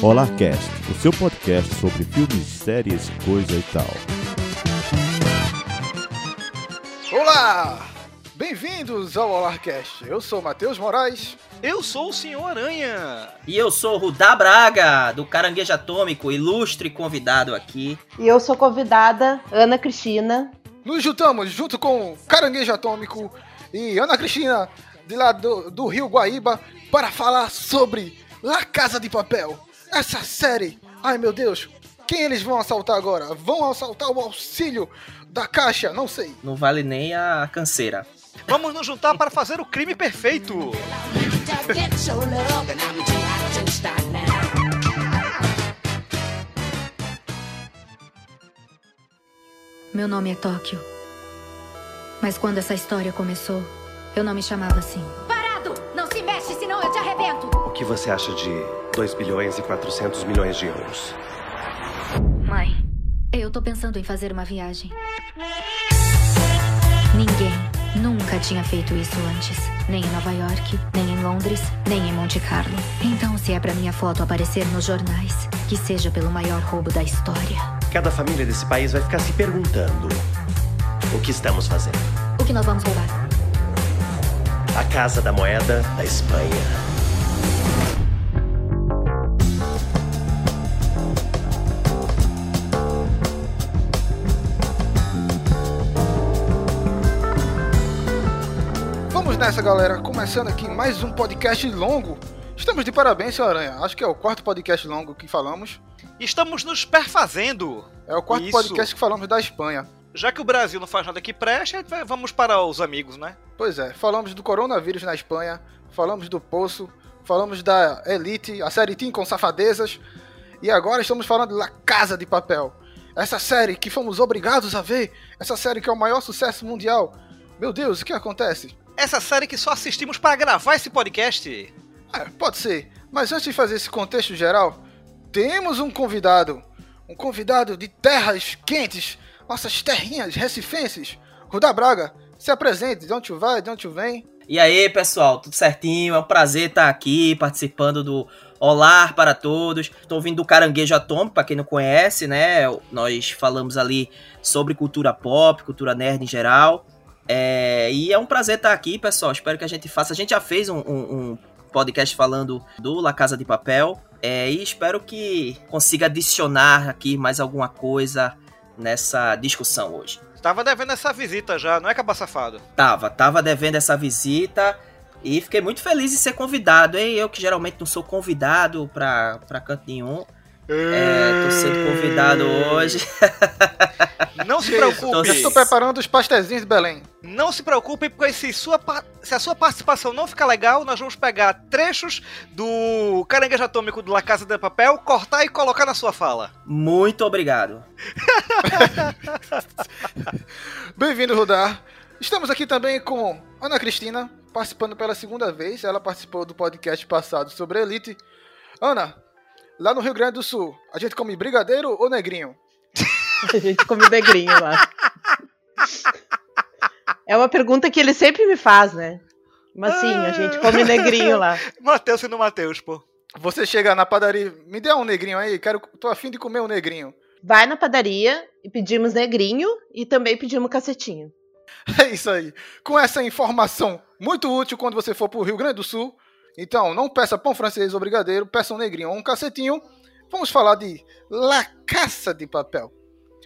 Olá Cast, o seu podcast sobre filmes, séries, coisa e tal. Olá! Bem-vindos ao Olarcast. Eu sou Matheus Moraes. Eu sou o Senhor Aranha. E eu sou o Rudá Braga, do Caranguejo Atômico, ilustre convidado aqui. E eu sou convidada, Ana Cristina. Nos juntamos junto com Caranguejo Atômico e Ana Cristina, de lá do, do Rio Guaíba, para falar sobre La Casa de Papel. Essa série, ai meu Deus, quem eles vão assaltar agora? Vão assaltar o auxílio da caixa? Não sei. Não vale nem a canseira. Vamos nos juntar para fazer o crime perfeito. Meu nome é Tóquio. Mas quando essa história começou, eu não me chamava assim. Parado! Não se mexe, senão eu te arrebento! O que você acha de 2 bilhões e 400 milhões de euros? Mãe, eu tô pensando em fazer uma viagem. Ninguém nunca tinha feito isso antes. Nem em Nova York, nem em Londres, nem em Monte Carlo. Então, se é pra minha foto aparecer nos jornais, que seja pelo maior roubo da história. Cada família desse país vai ficar se perguntando: o que estamos fazendo? O que nós vamos roubar? A Casa da Moeda da Espanha. Nessa, galera. Começando aqui mais um podcast longo. Estamos de parabéns, seu Aranha. Acho que é o quarto podcast longo que falamos. Estamos nos perfazendo. É o quarto Isso. podcast que falamos da Espanha. Já que o Brasil não faz nada que preste, vamos para os amigos, né? Pois é, falamos do coronavírus na Espanha, falamos do Poço, falamos da Elite, a série Team com safadezas, e agora estamos falando da Casa de Papel. Essa série que fomos obrigados a ver, essa série que é o maior sucesso mundial. Meu Deus, o que acontece? Essa série que só assistimos para gravar esse podcast. É, pode ser, mas antes de fazer esse contexto geral, temos um convidado. Um convidado de terras quentes, nossas terrinhas recifenses. Rudá Braga, se apresente, de onde tu vai, de onde tu vem. E aí, pessoal, tudo certinho? É um prazer estar aqui participando do Olá para Todos. Estou vindo do Caranguejo Atômico, para quem não conhece, né? Nós falamos ali sobre cultura pop, cultura nerd em geral. É, e é um prazer estar aqui, pessoal. Espero que a gente faça. A gente já fez um, um- um podcast falando do La Casa de Papel. é, e espero que consiga adicionar aqui mais alguma coisa nessa discussão hoje. Tava devendo essa visita já, não é, Caba Safado? Tava, tava devendo essa visita e fiquei muito feliz em ser convidado, hein? Eu que geralmente não sou convidado pra, pra canto nenhum. É, tô sendo convidado hoje. Não se preocupe. Eu estou preparando os pastéis de Belém. Não se preocupe, porque se, sua, se a sua participação não ficar legal, nós vamos pegar trechos do Caranguejo Atômico do La Casa de Papel, cortar e colocar na sua fala. Muito obrigado. Bem-vindo, Rudá. Estamos aqui também com Ana Cristina, participando pela segunda vez. Ela participou do podcast passado sobre a Elite. Ana, lá no Rio Grande do Sul, a gente come brigadeiro ou negrinho? A gente come negrinho lá. É uma pergunta que ele sempre me faz, né? Mas sim, a gente come negrinho lá. Matheus e no Matheus, pô. Você chega na padaria, me dê um negrinho aí, quero, tô afim de comer um negrinho. Vai na padaria e pedimos negrinho e também pedimos cacetinho. É isso aí. Com essa informação muito útil quando você for pro Rio Grande do Sul. Então, não peça pão francês ou brigadeiro, peça um negrinho ou um cacetinho. Vamos falar de La Caça de Papel.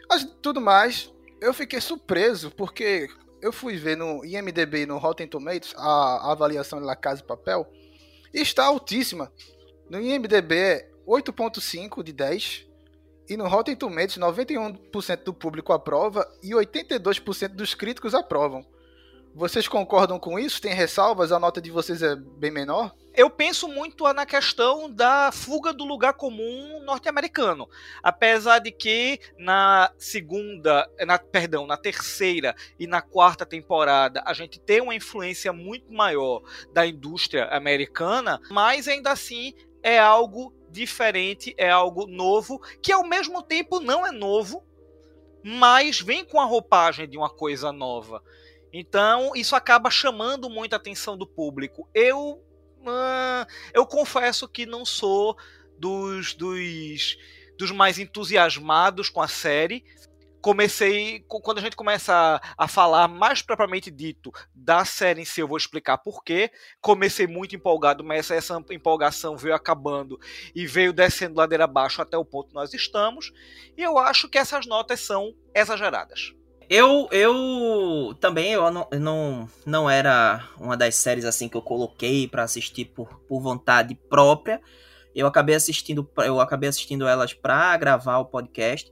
Mas tudo mais, eu fiquei surpreso porque eu fui ver no IMDB, no Rotten Tomatoes, a, a avaliação de La Casa de Papel e está altíssima. No IMDB é 8.5 de 10 e no Rotten Tomatoes 91% do público aprova e 82% dos críticos aprovam. Vocês concordam com isso? Tem ressalvas? A nota de vocês é bem menor? Eu penso muito na questão da fuga do lugar comum norte-americano. Apesar de que na segunda, na, perdão, na terceira e na quarta temporada a gente tem uma influência muito maior da indústria americana, mas ainda assim é algo diferente, é algo novo, que ao mesmo tempo não é novo, mas vem com a roupagem de uma coisa nova. Então, isso acaba chamando muito a atenção do público. Eu, ah, eu confesso que não sou dos, dos, dos mais entusiasmados com a série. Comecei, co- quando a gente começa a, a falar mais propriamente dito da série em si, eu vou explicar por quê. Comecei muito empolgado, mas essa empolgação veio acabando e veio descendo ladeira abaixo até o ponto que nós estamos. E eu acho que essas notas são exageradas. Eu, eu também eu não, não, não era uma das séries assim que eu coloquei pra assistir por, por vontade própria. Eu acabei assistindo, eu acabei assistindo elas pra gravar o podcast,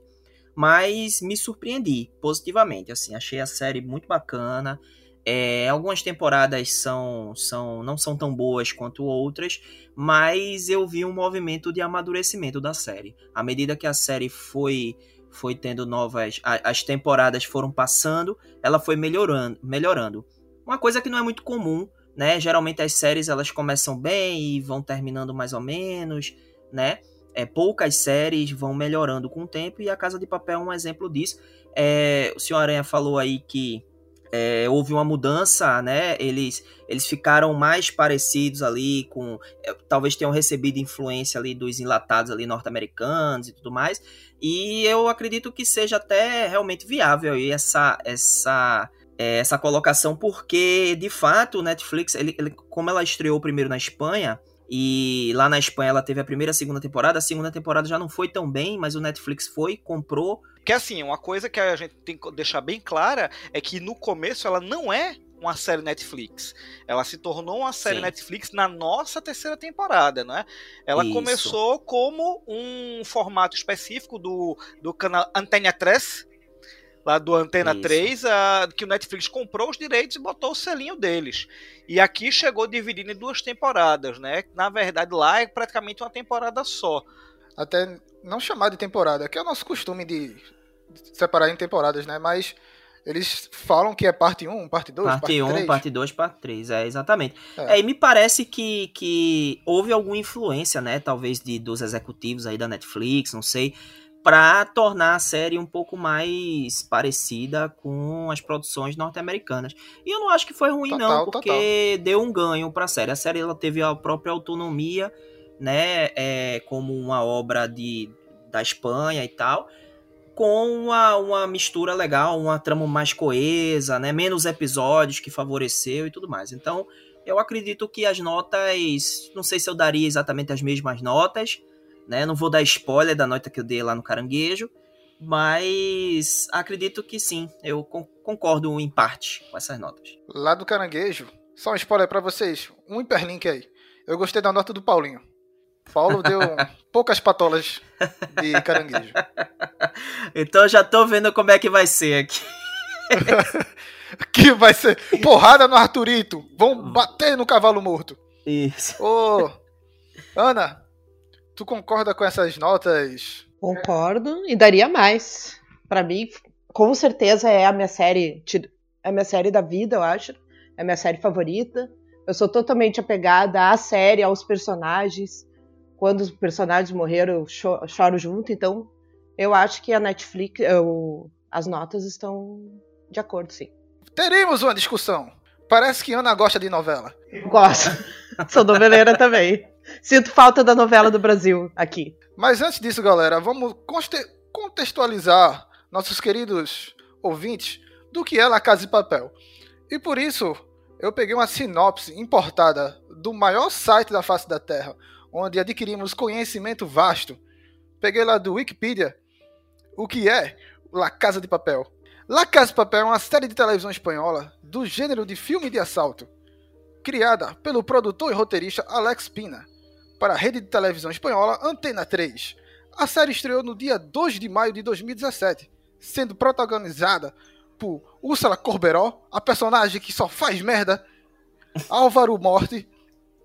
mas me surpreendi positivamente. Assim, achei a série muito bacana. É, algumas temporadas são, são não são tão boas quanto outras, mas eu vi um movimento de amadurecimento da série. À medida que a série foi foi tendo novas. a- As temporadas foram passando, ela foi melhorando, melhorando. Uma coisa que não é muito comum, né? Geralmente as séries elas começam bem e vão terminando mais ou menos, né? É, poucas séries vão melhorando com o tempo e a Casa de Papel é um exemplo disso. É, o senhor Aranha falou aí que é, houve uma mudança, né? Eles, eles ficaram mais parecidos ali com. é, talvez tenham recebido influência ali dos enlatados ali norte-americanos e tudo mais. E eu acredito que seja até realmente viável aí essa, essa, é, essa colocação, porque de fato o Netflix, ele, ele- como ela estreou primeiro na Espanha, e lá na Espanha ela teve a primeira e a segunda temporada, a segunda temporada já não foi tão bem, mas o Netflix foi, comprou. Que assim, uma coisa que a gente tem que deixar bem clara é que no começo ela não é uma série Netflix. Ela se tornou uma série Sim. Netflix na nossa terceira temporada, né? Ela Isso. começou como um formato específico do, do canal Antena 3, lá do Antena Isso. 3, a, que o Netflix comprou os direitos e botou o selinho deles. E aqui chegou dividido em duas temporadas, né? Na verdade, lá é praticamente uma temporada só. Até não chamar de temporada, que é o nosso costume de separar em temporadas, né? Mas eles falam que é parte 1, parte 2, Parte parte 1, 3. parte 2, parte 3, é, exatamente. É. É, e me parece que, que houve alguma influência, né, talvez de, dos executivos aí da Netflix, não sei, para tornar a série um pouco mais parecida com as produções norte-americanas. E eu não acho que foi ruim Total, não, porque deu um ganho para a série. A série ela teve a própria autonomia, né, é, como uma obra de, da Espanha e tal, com uma, uma mistura legal, uma trama mais coesa, né? Menos episódios que favoreceu e tudo mais. Então, eu acredito que as notas. Não sei se eu daria exatamente as mesmas notas, né? Não vou dar spoiler da nota que eu dei lá no caranguejo. Mas acredito que sim, eu con- concordo em parte com essas notas. Lá do Caranguejo, só um spoiler pra vocês, um hiperlink aí. Eu gostei da nota do Paulinho. Paulo deu poucas patolas de caranguejo. Então já tô vendo como é que vai ser aqui. Que vai ser porrada no Arthurito. Vão bater no cavalo morto. Isso. Ô, Ana, tu concorda com essas notas? Concordo e daria mais. Pra mim, com certeza é a minha série, é a minha série da vida, eu acho. É a minha série favorita. Eu sou totalmente apegada à série, aos personagens. Quando os personagens morreram, eu cho- choro junto. Então, eu acho que a Netflix, eu- as notas estão de acordo, sim. Teremos uma discussão. Parece que Ana gosta de novela. Gosto. Sou noveleira também. Sinto falta da novela do Brasil aqui. Mas antes disso, galera, vamos contextualizar nossos queridos ouvintes do que é La Casa de Papel. E por isso, eu peguei uma sinopse importada do maior site da face da Terra, onde adquirimos conhecimento vasto. Peguei lá do Wikipedia o que é La Casa de Papel. La Casa de Papel é uma série de televisão espanhola do gênero de filme de assalto, criada pelo produtor e roteirista Alex Pina para a rede de televisão espanhola Antena 3. A série estreou no dia 2 de maio de 2017, sendo protagonizada por Úrsula Corberó, a personagem que só faz merda, Álvaro Morte,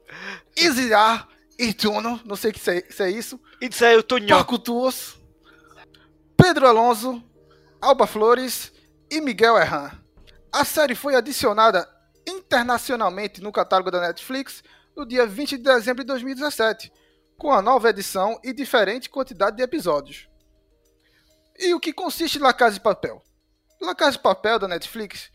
Isiar Ituno, não sei se é, se é isso, Isso aí, o Tunhão. Paco Tuos, Pedro Alonso, Alba Flores e Miguel Erran. A série foi adicionada internacionalmente no catálogo da Netflix no dia 20 de dezembro de 2017, com a nova edição e diferente quantidade de episódios. E o que consiste La Casa de Papel? La Casa de Papel da Netflix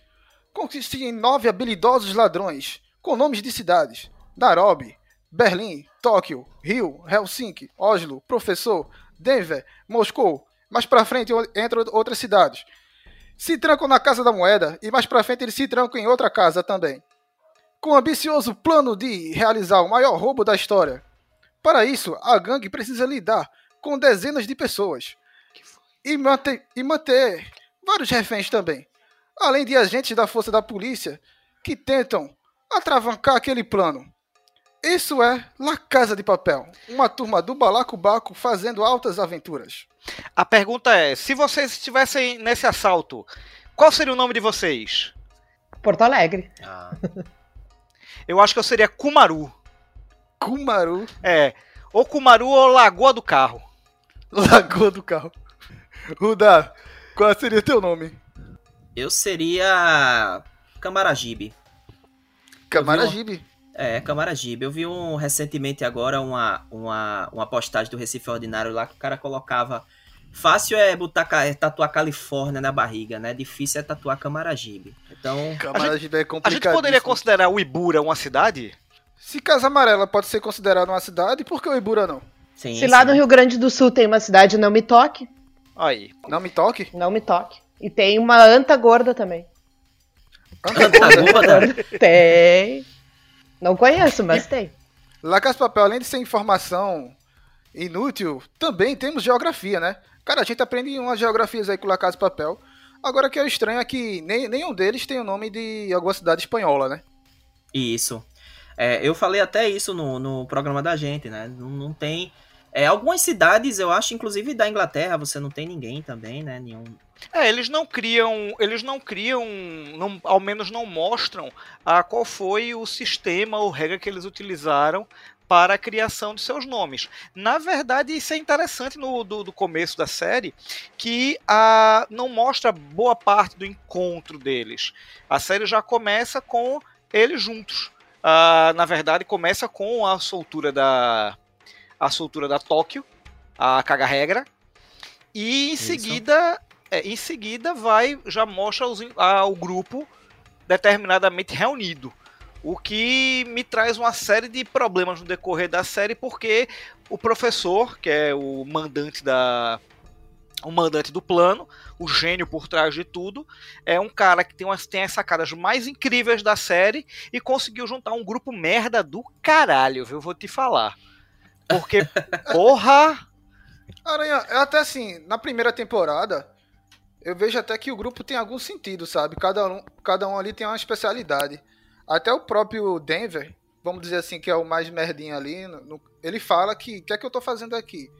consiste em nove habilidosos ladrões com nomes de cidades: Nairobi, Berlim, Tóquio, Rio, Helsinki, Oslo, Professor, Denver, Moscou. Mais pra frente entram outras cidades. Se trancam na Casa da Moeda e mais pra frente eles se trancam em outra casa também. Com o ambicioso plano de realizar o maior roubo da história. Para isso, a gangue precisa lidar com dezenas de pessoas e manter, e manter vários reféns também, além de agentes da força da polícia que tentam atravancar aquele plano. Isso é La Casa de Papel, uma turma do balacobaco fazendo altas aventuras. A pergunta é: se vocês estivessem nesse assalto, qual seria o nome de vocês? Porto Alegre. Ah, Eu acho que eu seria Kumaru. Kumaru, É, ou Kumaru ou Lagoa do Carro. Lagoa do Carro. Ruda, qual seria teu nome? eu seria Camaragibe. Camaragibe. É, Camaragibe. Eu vi um recentemente agora uma, uma, uma postagem do Recife Ordinário lá que o cara colocava. Fácil é botar é tatuar Califórnia na barriga, né? Difícil é tatuar Camaragibe. Então, Camaragibe é A complicado. gente poderia considerar o Ibura uma cidade? Se Casa Amarela pode ser considerada uma cidade, por que o Ibura não? sim. Se lá sim. no Rio Grande do Sul tem uma cidade, não me toque. Aí. Não me toque. Não me toque. E tem uma anta gorda também. Anta gorda. Tem. Não conheço, mas tem. Casa de Papel, além de ser informação inútil, também temos geografia, né? Cara, a gente aprende umas geografias aí com La Casa de Papel. Agora que é estranho é que nem, nenhum deles tem o nome de alguma cidade espanhola, né? Isso. É, eu falei até isso no, no programa da gente, né? Não, não tem. É, algumas cidades, eu acho, inclusive da Inglaterra, você não tem ninguém também, né? Nenhum. É, eles não criam, eles não criam, não- ao menos não mostram a qual foi o sistema ou regra que eles utilizaram para a criação de seus nomes. Na verdade, isso é interessante no do, do começo da série, que a, não mostra boa parte do encontro deles. A série já começa com eles juntos. Ah, na verdade, começa com a soltura da a soltura da Tóquio, a caga regra, e em Isso. seguida é, em seguida vai já mostra os, a- o grupo determinadamente reunido. O que me traz uma série de problemas no decorrer da série, porque o professor, que é o mandante da. O mandante do plano, o gênio por trás de tudo, é um cara que tem, umas, tem as sacadas mais incríveis da série e conseguiu juntar um grupo merda do caralho, viu? Vou te falar. Porque, porra! Aranha, é até assim, na primeira temporada, eu vejo até que o grupo tem algum sentido, sabe? Cada um, cada um ali tem uma especialidade. Até o próprio Denver, vamos dizer assim, que é o mais merdinho ali, no- ele fala que o que é que eu tô fazendo aqui?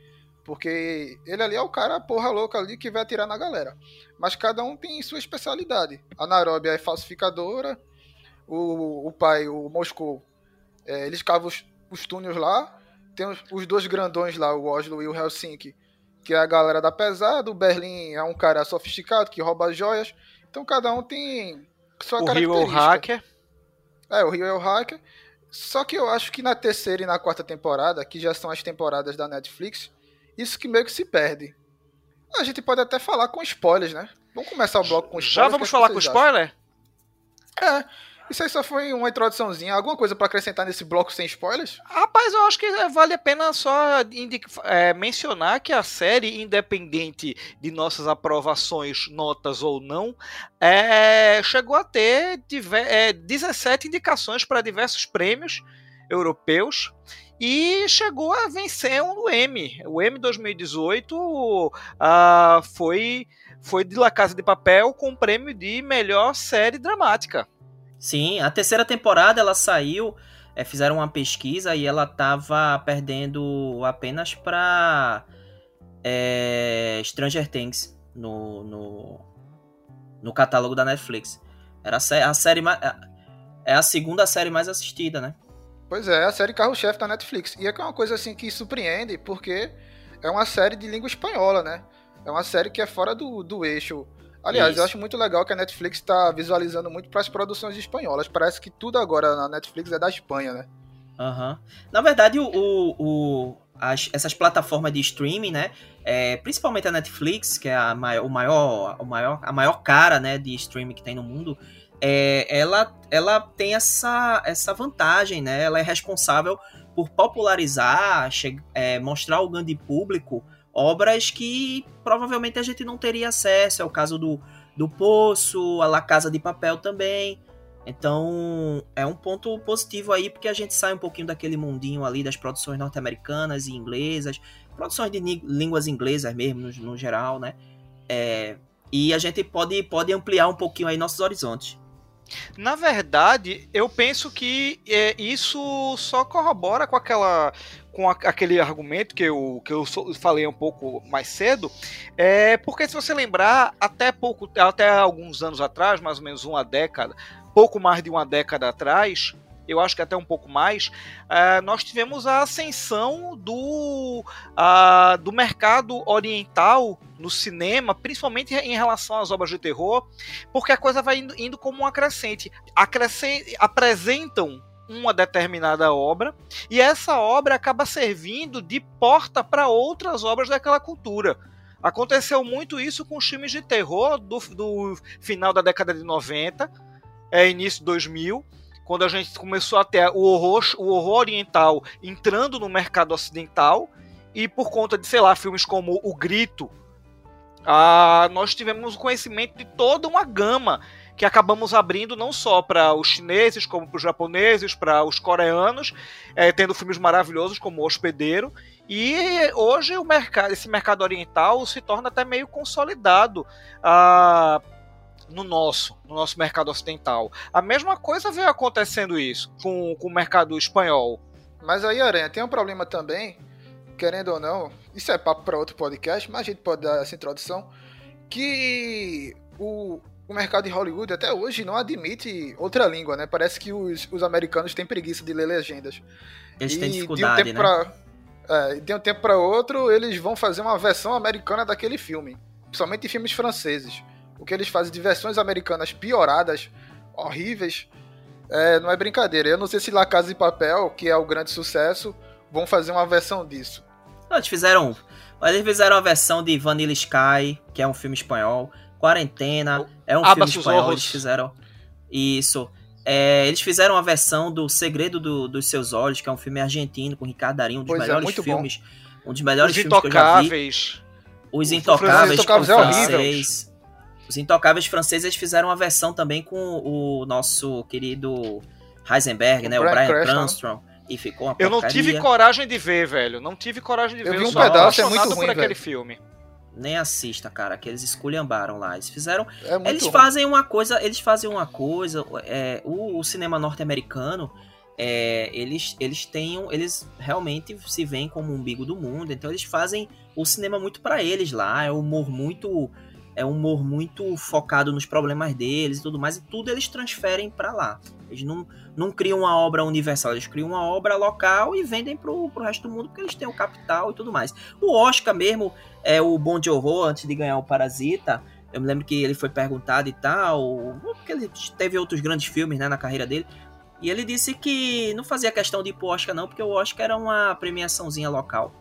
Porque ele ali é o cara porra louca ali que vai atirar na galera. Mas cada um tem sua especialidade. A Nairobi é falsificadora, o, o pai, o Moscou, é, eles cavam os, os túneis lá. Tem os, os dois grandões lá, o Oslo e o Helsinki, que é a galera da pesada. O Berlim é um cara sofisticado que rouba joias. Então cada um tem sua O Rio é o hacker. É, o Rio é o hacker. Só que eu acho que na terceira e na quarta temporada, que já são as temporadas da Netflix, isso que meio que se perde. A gente pode até falar com spoilers, né? Vamos começar o bloco com spoilers. Já vamos é falar com spoiler? acham? É, isso aí só foi uma introduçãozinha. Alguma coisa pra acrescentar nesse bloco sem spoilers? Rapaz, eu acho que é, vale a pena só é, mencionar que a série, independente de nossas aprovações, notas ou não, é, chegou a ter é, 17 indicações para diversos prêmios europeus e chegou a vencer um Emmy. O Emmy 2018 ah, foi, foi de La Casa de Papel com o prêmio de melhor série dramática. Sim, a terceira temporada ela saiu, é, fizeram uma pesquisa e ela tava perdendo apenas pra é, Stranger Things no, no, no catálogo da Netflix. Era a, a série mais. É a segunda série mais assistida, né? Pois é, a série carro-chefe da Netflix. E é é uma coisa assim que surpreende, porque é uma série de língua espanhola, né? É uma série que é fora do, do eixo. Aliás, Isso. eu acho muito legal que a Netflix está visualizando muito para as produções espanholas. Parece que tudo agora na Netflix é da Espanha, né? Aham. Na verdade, o, o- o- as- essas plataformas de streaming, né? é, principalmente a Netflix, que é a maior, o maior, o maior, a maior cara né, de streaming que tem no mundo, é, ela, ela tem essa, essa vantagem, né? Ela é responsável por popularizar, é, mostrar ao grande público obras que provavelmente a gente não teria acesso. É o caso do, do Poço, a La Casa de Papel também. Então é um ponto positivo aí, porque a gente sai um pouquinho daquele mundinho ali das produções norte-americanas e inglesas, produções de línguas inglesas mesmo, no, no geral, né? É, e a gente pode, pode ampliar um pouquinho aí nossos horizontes. Na verdade, eu penso que é, isso só corrobora com aquela com a, aquele argumento que eu, que eu falei um pouco mais cedo, é porque se você lembrar, até pouco, até alguns anos atrás, mais ou menos uma década, pouco mais de uma década atrás, eu acho que até um pouco mais, uh, nós tivemos a ascensão do, uh, do mercado oriental no cinema, principalmente em relação às obras de terror, porque a coisa vai indo, indo como uma crescente. Acrescent, apresentam uma determinada obra e essa obra acaba servindo de porta para outras obras daquela cultura. Aconteceu muito isso com os filmes de terror do, do final da década de 90, é, início de 2000, quando a gente começou a ter o horror, o horror oriental entrando no mercado ocidental, e por conta de, sei lá, filmes como O Grito, ah, nós tivemos o conhecimento de toda uma gama que acabamos abrindo não só para os chineses, como para os japoneses, para os coreanos, é, tendo filmes maravilhosos como O Hospedeiro. E hoje o mercado, esse mercado oriental se torna até meio consolidado. Ah, no nosso, no nosso mercado ocidental. A mesma coisa veio acontecendo isso com, com o mercado espanhol. Mas aí, Aranha, tem um problema também, querendo ou não, isso é papo para outro podcast, mas a gente pode dar essa introdução, que o, o mercado de Hollywood até hoje não admite outra língua, né? Parece que os, os americanos têm preguiça de ler legendas. Eles e têm dificuldade, de um tempo né? Pra, é, de um tempo para outro, eles vão fazer uma versão americana daquele filme. Principalmente em filmes franceses o que eles fazem de versões americanas pioradas, horríveis, é, não é brincadeira. Eu não sei se La Casa de Papel, que é o grande sucesso, vão fazer uma versão disso. Eles fizeram. Eles fizeram a versão de Vanilla Sky, que é um filme espanhol. Quarentena, é um filme espanhol. Eles fizeram. Isso. É, eles fizeram a versão do Segredo do, dos Seus Olhos, que é um filme argentino com Ricardo Darinho, um dos pois é, melhores é, filmes. Bom. Um dos melhores Os filmes intocáveis. que eu já vi. Os Intocáveis, Os Intocáveis é francês. Os Intocáveis franceses fizeram uma versão também com o nosso querido Heisenberg, o né? Brian o Brian Cranston. E ficou uma Eu não tive coragem de ver, velho. Não tive coragem de eu ver. Vi um pedaço, é muito ruim, por velho. aquele filme. Nem assista, cara, que eles esculhambaram lá. Eles fizeram. É eles ruim. fazem uma coisa. Eles fazem uma coisa. É, o, o cinema norte-americano. É, eles, eles têm. Eles realmente se veem como o umbigo do mundo. Então eles fazem o cinema muito para eles lá. É um humor muito é um humor muito focado nos problemas deles e tudo mais, e tudo eles transferem para lá. Eles não, não criam uma obra universal, eles criam uma obra local e vendem pro, pro resto do mundo porque eles têm o capital e tudo mais. O Oscar mesmo, é o Bom de Horror, antes de ganhar o Parasita, eu me lembro que ele foi perguntado e tal, porque ele teve outros grandes filmes né, na carreira dele, e ele disse que não fazia questão de ir pro Oscar não, porque o Oscar era uma premiaçãozinha local.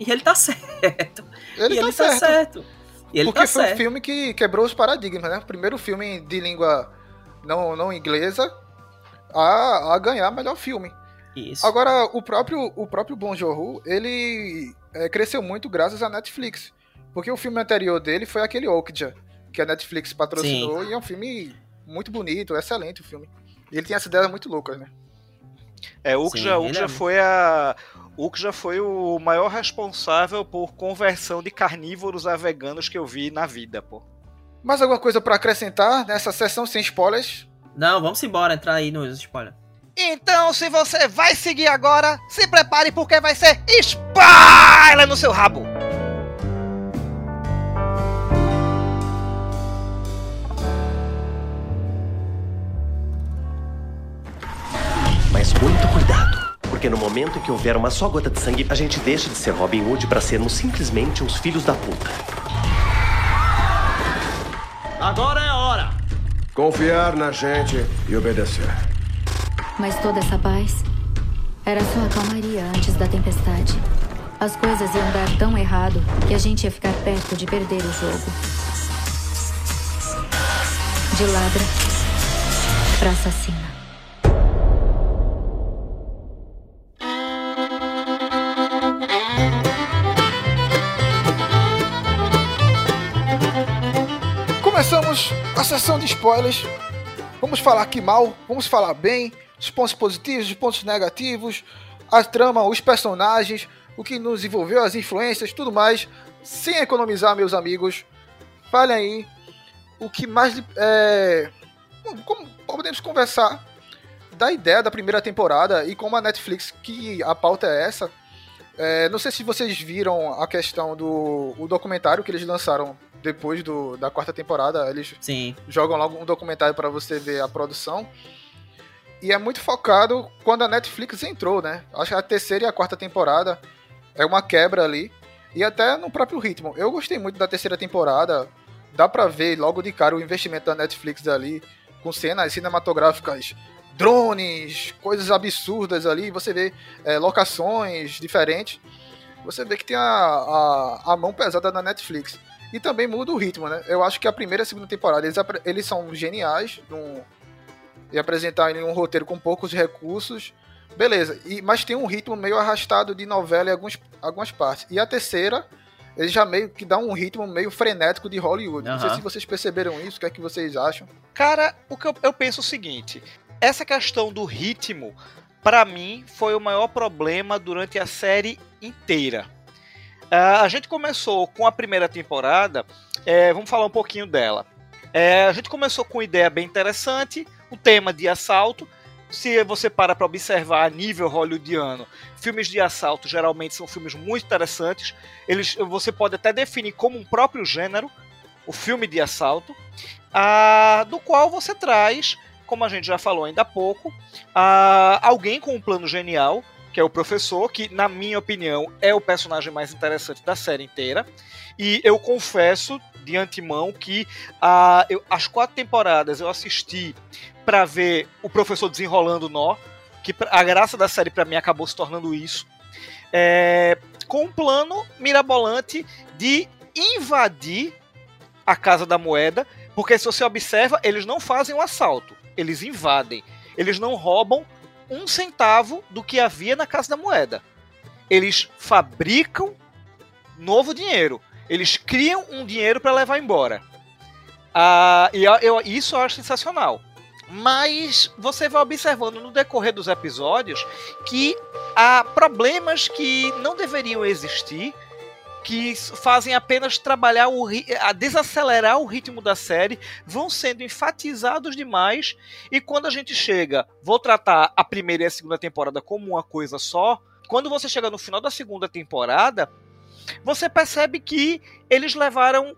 E ele tá certo. Ele, e tá, ele certo. tá certo. E ele Porque tá foi certo. um filme que quebrou os paradigmas, né? Primeiro filme de língua não, não inglesa a, a ganhar melhor filme. Isso. Agora, o próprio, o próprio Bon Joon-ho, ele é, cresceu muito graças à Netflix. Porque o filme anterior dele foi aquele Okja, que a Netflix patrocinou, Sim. e é um filme muito bonito, excelente o filme. E ele tem essa ideia muito louca, né? É, o Ukja, Ukja é... foi a Ukja foi o maior responsável por conversão de carnívoros a veganos que eu vi na vida, pô. Mais alguma coisa para acrescentar nessa sessão sem spoilers? Não, vamos embora entrar aí nos spoilers. Então, se você vai seguir agora, se prepare porque vai ser spoiler no seu rabo. Mas cuidado, porque no momento em que houver uma só gota de sangue, a gente deixa de ser Robin Hood para sermos simplesmente uns filhos da puta. Agora é a hora! Confiar na gente e obedecer. Mas toda essa paz era só a calmaria antes da tempestade. As coisas iam dar tão errado que a gente ia ficar perto de perder o jogo. De ladra pra assassina. A sessão de spoilers. Vamos falar aqui mal, vamos falar bem, os pontos positivos, os pontos negativos, a trama, os personagens, o que nos envolveu, as influências, tudo mais. Sem economizar, meus amigos. Falem aí o que mais. É, como podemos conversar da ideia da primeira temporada e como a Netflix, que a pauta é essa. É, não sei se vocês viram a questão do o documentário que eles lançaram depois do, da quarta temporada. Eles Sim. jogam logo um documentário para você ver a produção. E é muito focado quando a Netflix entrou, né? Acho que a terceira e a quarta temporada é uma quebra ali. E até no próprio ritmo. Eu gostei muito da terceira temporada. Dá pra ver logo de cara o investimento da Netflix ali, com cenas cinematográficas, drones, coisas absurdas ali. Você vê é, locações diferentes. Você vê que tem a, a, a mão pesada da Netflix. E também muda o ritmo, né? Eu acho que a primeira e a segunda temporada eles, eles são geniais num, e apresentar em um roteiro com poucos recursos. Beleza, e, mas tem um ritmo meio arrastado de novela em alguns, algumas partes. E a terceira, ele já meio que dá um ritmo meio frenético de Hollywood. Não sei se vocês perceberam isso, o que é que vocês acham? Cara, o que eu, eu penso é o seguinte: essa questão do ritmo, pra mim, foi o maior problema durante a série inteira. Ah, a gente começou com a primeira temporada, é, vamos falar um pouquinho dela. É, a gente começou com uma ideia bem interessante, o tema de assalto. Se você para para observar a nível hollywoodiano, filmes de assalto geralmente são filmes muito interessantes. Eles, você pode até definir como um próprio gênero, o filme de assalto, ah, do qual você traz, como a gente já falou ainda há pouco, ah, alguém com um plano genial, que é o professor, que, na minha opinião, é o personagem mais interessante da série inteira. E eu confesso de antemão que ah, eu- as quatro temporadas eu assisti para ver o professor desenrolando o nó, que a graça da série para mim acabou se tornando isso. É, com um plano mirabolante de invadir a Casa da Moeda, porque se você observa, eles não fazem um assalto, eles invadem. Eles não roubam um centavo do que havia na Casa da Moeda. Eles fabricam novo dinheiro. Eles criam um dinheiro para levar embora. Ah, e eu, isso eu acho sensacional. Mas você vai observando no decorrer dos episódios que há problemas que não deveriam existir, que fazem apenas trabalhar o a desacelerar o ritmo da série, vão sendo enfatizados demais e quando a gente chega, vou tratar a primeira e a segunda temporada como uma coisa só, quando você chega no final da segunda temporada, você percebe que eles levaram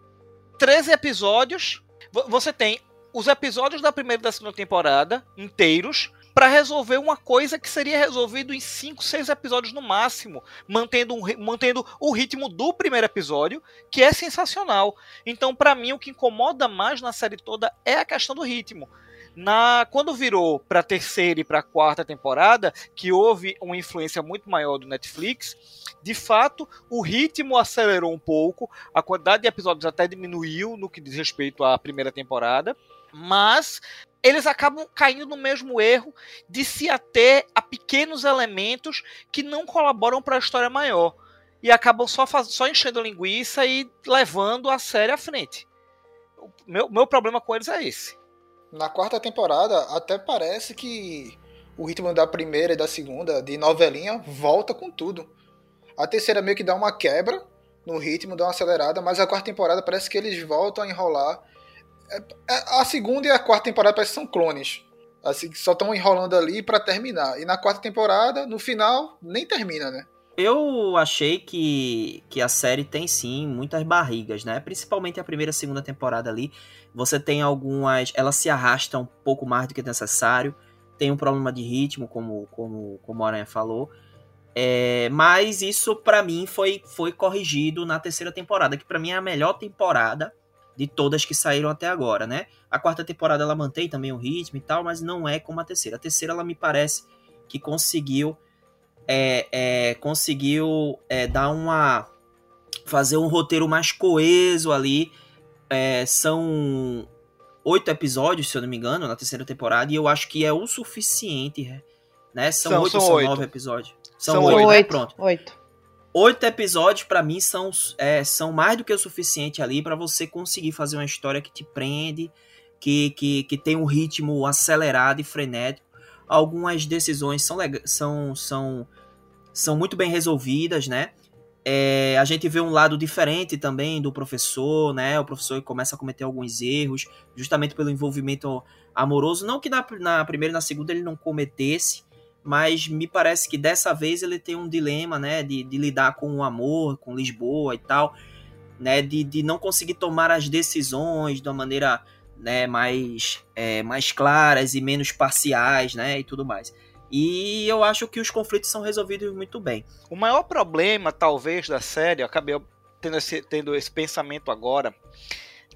13 episódios. Vo- Você tem os episódios da primeira e da segunda temporada inteiros para resolver uma coisa que seria resolvido em 5, 6 episódios no máximo, mantendo, um mantendo o ritmo do primeiro episódio, que é sensacional. Então, para mim, o que incomoda mais na série toda é a questão do ritmo. Na, quando virou para terceira e para quarta temporada, que houve uma influência muito maior do Netflix, de fato o ritmo acelerou um pouco, a quantidade de episódios até diminuiu no que diz respeito à primeira temporada, mas eles acabam caindo no mesmo erro de se ater a pequenos elementos que não colaboram para a história maior e acabam só, só enchendo linguiça e levando a série à frente. O meu, meu problema com eles é esse. Na quarta temporada, até parece que o ritmo da primeira e da segunda, de novelinha, volta com tudo. A terceira meio que dá uma quebra no ritmo, dá uma acelerada, mas a quarta temporada parece que eles voltam a enrolar. É- é- A segunda e a quarta temporada parece que são clones. Assim, só estão enrolando ali pra terminar. E na quarta temporada, no final, nem termina, né? Eu achei que, que a série tem sim muitas barrigas, né? Principalmente a primeira e segunda temporada ali. Você tem algumas. Ela se arrasta um pouco mais do que necessário. Tem um problema de ritmo, como, como, como a Aranha falou. É, mas isso pra mim foi, foi corrigido na terceira temporada, que pra mim é a melhor temporada de todas que saíram até agora, né? A quarta temporada ela mantém também o ritmo e tal, mas não é como a terceira. A terceira ela me parece que conseguiu é, é, conseguiu é, dar uma fazer um roteiro mais coeso ali. É, são oito episódios, se eu não me engano, na terceira temporada, e eu acho que é o suficiente, né? São São- oito são ou são oito. nove episódios? São, São oito, né? Oito. Pronto. Oito. Oito episódios para mim são, é, são mais do que o suficiente ali para você conseguir fazer uma história que te prende, que, que, que tem um ritmo acelerado e frenético. Algumas decisões são, são, são, são muito bem resolvidas, né? É, a gente vê um lado diferente também do professor, né? O professor começa a cometer alguns erros, justamente pelo envolvimento amoroso. Não que na, na primeira e na segunda ele não cometesse, mas me parece que dessa vez ele tem um dilema, né? De, de lidar com o amor, com Lisboa e tal, né? De, de não conseguir tomar as decisões de uma maneira né, mais, é, mais claras e menos parciais, né? E tudo mais. E eu acho que os conflitos são resolvidos muito bem. O maior problema, talvez, da série, eu acabei tendo esse, tendo esse pensamento agora.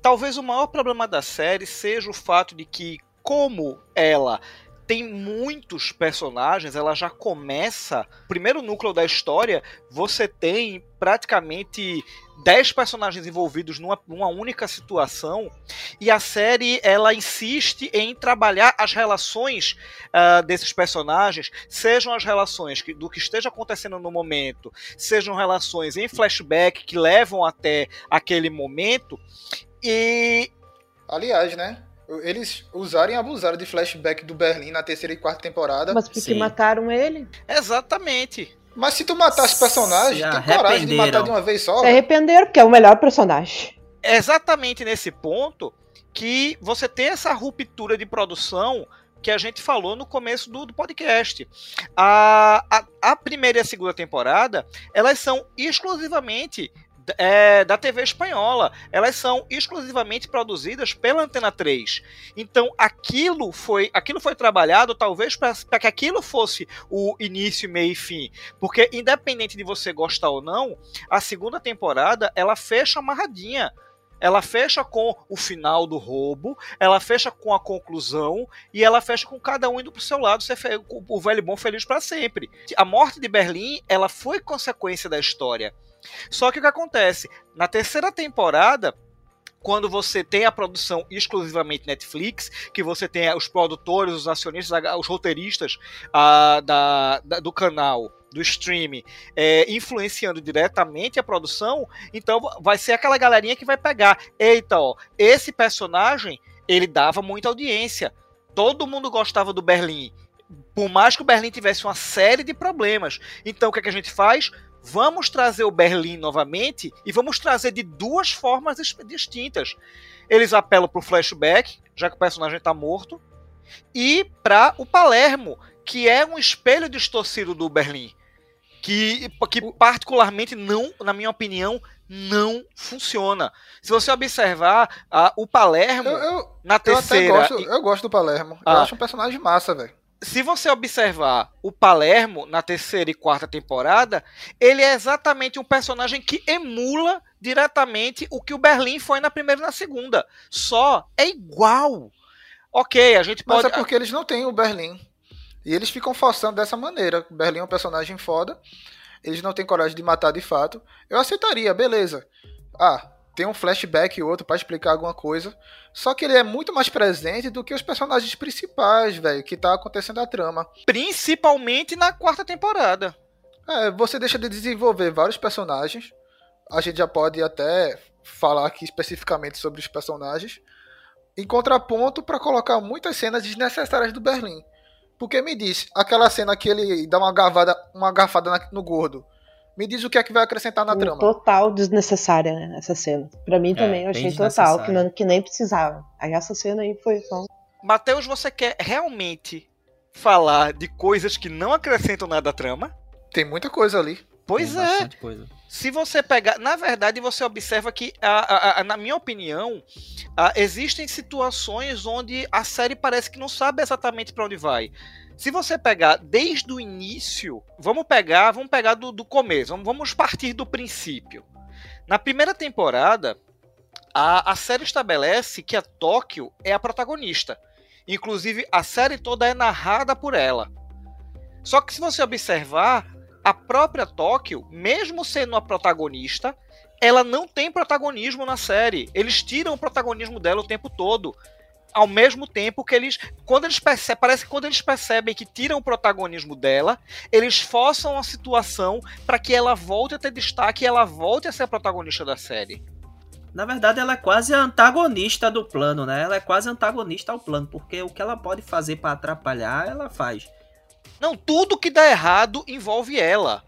Talvez o maior problema da série seja o fato de que, como ela tem muitos personagens, ela já começa. Primeiro núcleo da história, você tem praticamente 10 personagens envolvidos numa, numa, única situação e a série ela insiste em trabalhar as relações uh, desses personagens, sejam as relações que, do que esteja acontecendo no momento, sejam relações em flashback que levam até aquele momento e aliás, né? Eles usaram e abusaram de flashback do Berlim na terceira e quarta temporada. Mas porque Sim. mataram ele? Exatamente. Mas se tu matasse personagem, tem coragem de matar de uma vez só. Se arrependeram, porque é o melhor personagem. É exatamente nesse ponto que você tem essa ruptura de produção que a gente falou no começo do, do podcast. A, a, a, primeira e a segunda temporada, elas são exclusivamente é, da TV espanhola. Elas são exclusivamente produzidas pela Antena 3. Então aquilo foi, aquilo foi trabalhado talvez para que aquilo fosse o início, meio e fim. Porque independente de você gostar ou não, a segunda temporada ela fecha amarradinha. Ela fecha com o final do roubo, ela fecha com a conclusão e ela fecha com cada um indo pro seu lado, ser o velho bom feliz para sempre. A morte de Berlim, ela foi consequência da história. Só que o que acontece? Na terceira temporada, quando você tem a produção exclusivamente Netflix, que você tem os produtores, os acionistas, os roteiristas uh, da, da, do canal, do stream, é, influenciando diretamente a produção, então vai ser aquela galerinha que vai pegar. Eita, ó, esse personagem ele dava muita audiência. Todo mundo gostava do Berlim. Por mais que o Berlim tivesse uma série de problemas. Então o que, é que a gente faz? Vamos trazer o Berlim novamente e vamos trazer de duas formas distintas. Eles apelam para o flashback, já que o personagem está morto, e para o Palermo, que é um espelho distorcido do Berlim. Que, que particularmente não, na minha opinião, não funciona. Se você observar uh, o Palermo eu, eu, na terceira. Eu, gosto, eu gosto do Palermo. Ah, eu acho um personagem massa, velho se você observar o Palermo na terceira e quarta temporada, ele é exatamente um personagem que emula diretamente o que o Berlim foi na primeira e na segunda. Só é igual. Ok, a gente pode. Mas é porque eles não têm o Berlim. E eles ficam forçando dessa maneira. O Berlim é um personagem foda. Eles não têm coragem de matar de fato. Eu aceitaria, beleza. Ah, tem um flashback e outro para explicar alguma coisa. Só que ele é muito mais presente do que os personagens principais, velho, que tá acontecendo a trama. Principalmente na quarta temporada. É, você deixa de desenvolver vários personagens. A gente já pode até falar aqui especificamente sobre os personagens. Em contraponto, para colocar muitas cenas desnecessárias do Berlim. Porque me diz, aquela cena que ele dá uma garfada, uma garfada no gordo me diz o que é que vai acrescentar na trama. Total desnecessária né, essa cena. Para mim é, também eu achei total, que, não, que nem precisava. Aí essa cena aí foi só. Matheus, você quer realmente falar de coisas que não acrescentam nada à trama? Tem muita coisa ali. Pois Tem é. Coisa. Se você pegar. Na verdade, você observa que, a, a, a, na minha opinião, existem situações onde a série parece que não sabe exatamente para onde vai. Se você pegar desde o início, vamos pegar, vamos pegar do, do começo, vamos, partir do princípio. Na primeira temporada, a, a série estabelece que a Tóquio é a protagonista. Inclusive, a série toda é narrada por ela. Só que se você observar, a própria Tóquio, mesmo sendo a protagonista, ela não tem protagonismo na série. Eles tiram o protagonismo dela o tempo todo ao mesmo tempo que eles. Quando eles percebem. Parece que quando eles percebem que tiram o protagonismo dela, eles forçam a situação para que ela volte a ter destaque e ela volte a ser a protagonista da série. Na verdade, ela é quase antagonista do plano, né? Ela é quase antagonista ao plano, porque o que ela pode fazer para atrapalhar, ela faz. Não, tudo que dá errado envolve ela.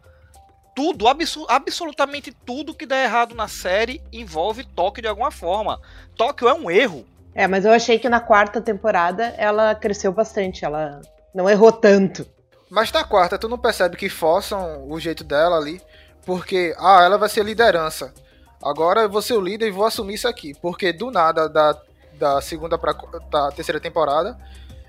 Tudo, abso absolutamente tudo que dá errado na série envolve Tóquio de alguma forma. Tóquio é um erro. É, mas eu achei que na quarta temporada ela cresceu bastante, ela não errou tanto. Mas na quarta, tu não percebe que forçam o jeito dela ali? Porque, ah, ela vai ser liderança. Agora eu vou ser o líder e vou assumir isso aqui. Porque do nada, da, da segunda pra da terceira temporada,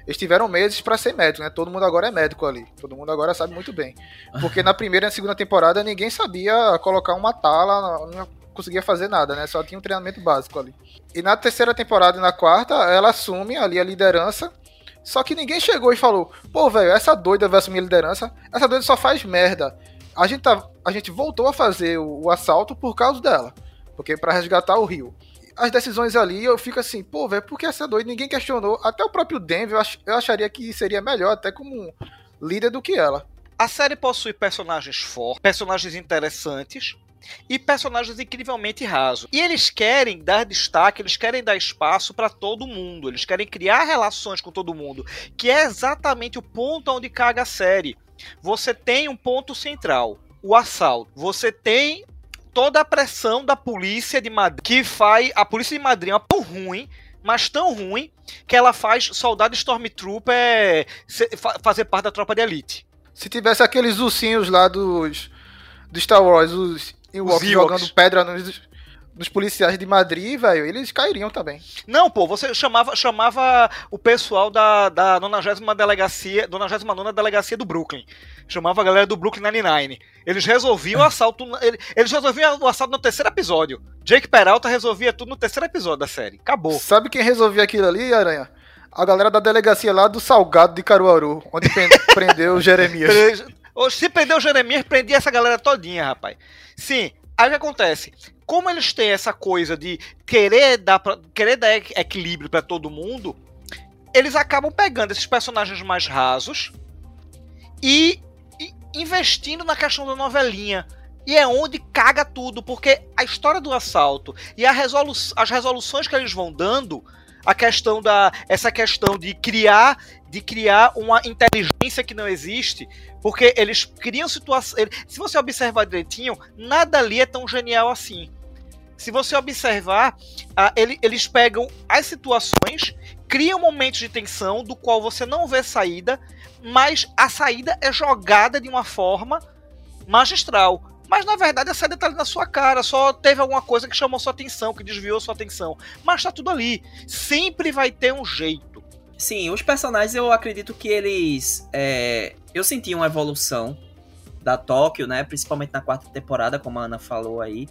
eles tiveram meses para ser médico, né? Todo mundo agora é médico ali. Todo mundo agora sabe muito bem. Porque na primeira e na segunda temporada ninguém sabia colocar uma tala, conseguia fazer nada, né? Só tinha um treinamento básico ali. E na terceira temporada e na quarta, ela assume ali a liderança. Só que ninguém chegou e falou: pô, velho, essa doida vai assumir a liderança. Essa doida só faz merda. A gente, tá, a gente voltou a fazer o, o assalto por causa dela. Porque para resgatar o Rio as decisões ali, eu fico assim, pô, velho, por que essa doida? Ninguém questionou. Até o próprio Denver, eu, ach, eu acharia que seria melhor, até como líder do que ela. A série possui personagens fortes, personagens interessantes e personagens incrivelmente rasos. E eles querem dar destaque, eles querem dar espaço para todo mundo, eles querem criar relações com todo mundo, que é exatamente o ponto onde caga a série. Você tem um ponto central, o assalto. Você tem toda a pressão da polícia de Madrid, que faz. A polícia de Madrid é tão ruim, mas tão ruim, que ela faz soldado Stormtrooper fazer parte da tropa de elite. Se tivesse aqueles ursinhos lá dos. do Star Wars, os Ewoks jogando pedra nos, nos policiais de Madrid, velho, eles cairiam também. Não, pô, você chamava, chamava o pessoal da, da 90 delegacia, 99 delegacia do Brooklyn. Chamava a galera do Brooklyn Nine-Nine. Eles resolviam o assalto, eles resolviam o assalto no terceiro episódio. Jake Peralta resolvia tudo no terceiro episódio da série. Acabou. Sabe quem resolvia aquilo ali, Aranha? A galera da delegacia lá do Salgado de Caruaru, onde prendeu o Jeremias. Se prendeu o Jeremias, prendia essa galera todinha, rapaz. Sim, aí o que acontece? como eles têm essa coisa de querer dar, querer dar equilíbrio para todo mundo, eles acabam pegando esses personagens mais rasos e, e, investindo na questão da novelinha. E é onde caga tudo, porque a história do assalto e resolu as resoluções que eles vão dando, a questão da essa questão de criar de criar uma inteligência que não existe, porque eles criam situações. Se você observar direitinho, nada ali é tão genial assim se você observar, uh, ele, eles pegam as situações, criam momentos de tensão do qual você não vê saída, mas a saída é jogada de uma forma magistral. Mas na verdade a saída tá ali na sua cara, só teve alguma coisa que chamou sua atenção, que desviou sua atenção. Mas tá tudo ali. Sempre vai ter um jeito. Sim, os personagens eu acredito que eles. É... Eu senti uma evolução da Tóquio, né? Principalmente na quarta temporada, como a Ana falou aí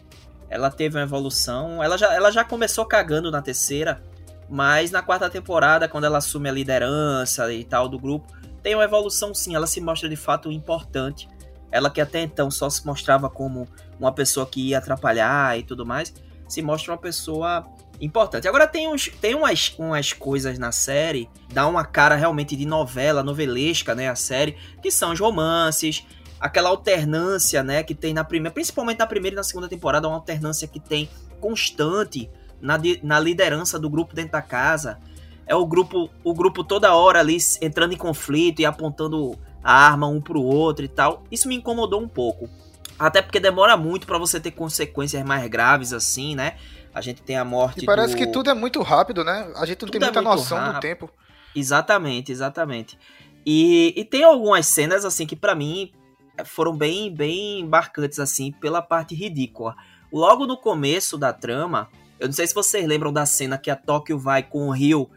ela teve uma evolução. Ela já, ela já começou cagando na terceira, mas na quarta temporada, quando ela assume a liderança e tal do grupo, tem uma evolução sim. Ela se mostra de fato importante. Ela que até então só se mostrava como uma pessoa que ia atrapalhar e tudo mais, se mostra uma pessoa importante. Agora tem, uns, tem umas, umas coisas na série, dá uma cara realmente de novela, novelesca, né? A série, que são os romances, aquela alternância, né, que tem na primeira, principalmente na primeira e na segunda temporada, uma alternância que tem constante na, na liderança do grupo dentro da casa. É o grupo, o grupo toda hora ali entrando em conflito e apontando a arma um pro outro e tal. Isso me incomodou um pouco. Até porque demora muito para você ter consequências mais graves assim, né? A gente tem a morte. E parece do... que tudo é muito rápido, né? A gente não tudo tem muita é noção rápido. do tempo. Exatamente, exatamente. E, e tem algumas cenas assim que para mim foram bem, bem marcantes, assim, pela parte ridícula. Logo no começo da trama, eu não sei se vocês lembram da cena que a Tóquio vai com o Rio.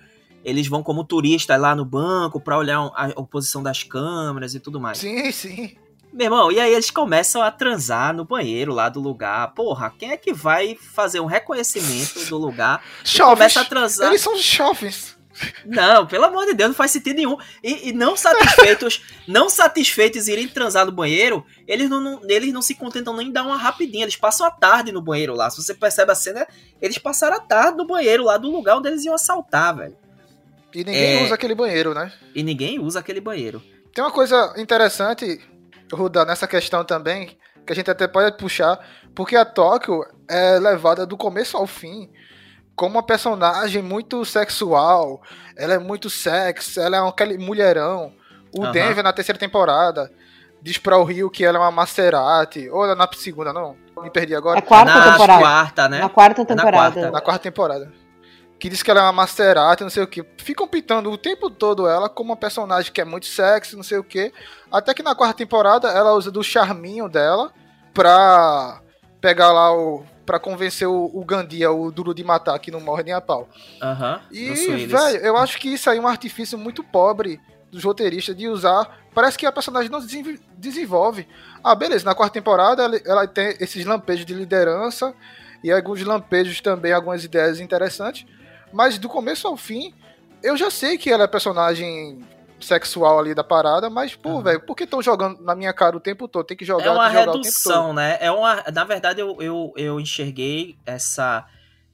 Eles vão como turistas lá no banco para olhar a, a posição das câmeras e tudo mais. Sim, sim. Meu irmão, e aí eles começam a transar no banheiro lá do lugar. Porra, quem é que vai fazer um reconhecimento do lugar e começa a transar? Eles são jovens. Não, pelo amor de Deus, não faz sentido nenhum. E, e não satisfeitos, não satisfeitos irem transar no banheiro, eles não, não, eles não se contentam nem em dar uma rapidinha. Eles passam a tarde no banheiro lá. Se você percebe a cena, eles passaram a tarde no banheiro lá do lugar onde eles iam assaltar, velho. E ninguém É. usa aquele banheiro, né? E ninguém usa aquele banheiro. Tem uma coisa interessante, Ruda, nessa questão também, que a gente até pode puxar, porque a Tóquio é levada do começo ao fim como uma personagem muito sexual, ela é muito sexy, ela é aquele mulherão. O Aham. Denver, na terceira temporada, diz pra o Rio que ela é uma Maserati, ou ela na segunda, não, me perdi agora. É quarta Na temporada. quarta, né? Na quarta É na temporada. quarta. Na quarta temporada. Que diz que ela é uma Maserati, não sei o que. Ficam pintando o tempo todo ela como uma personagem que é muito sexy, não sei o que. Até que na quarta temporada ela usa do charminho dela pra pegar lá o. pra convencer o, o Gandia, o duro de matar, que não morre nem a pau. Aham. E, Bruce Willis. velho, eu acho que isso aí é um artifício muito pobre dos roteiristas de usar. Parece que a personagem não desenv- desenvolve. Ah, beleza, na quarta temporada ela, ela tem esses lampejos de liderança e alguns lampejos também, algumas ideias interessantes. Mas do começo ao fim, eu já sei que ela é personagem sexual ali da parada, mas, pô, Aham. velho, por que estão jogando na minha cara o tempo todo? Tem que jogar, É uma jogar o tempo redução, né? É uma, na verdade, eu, eu, eu enxerguei essa.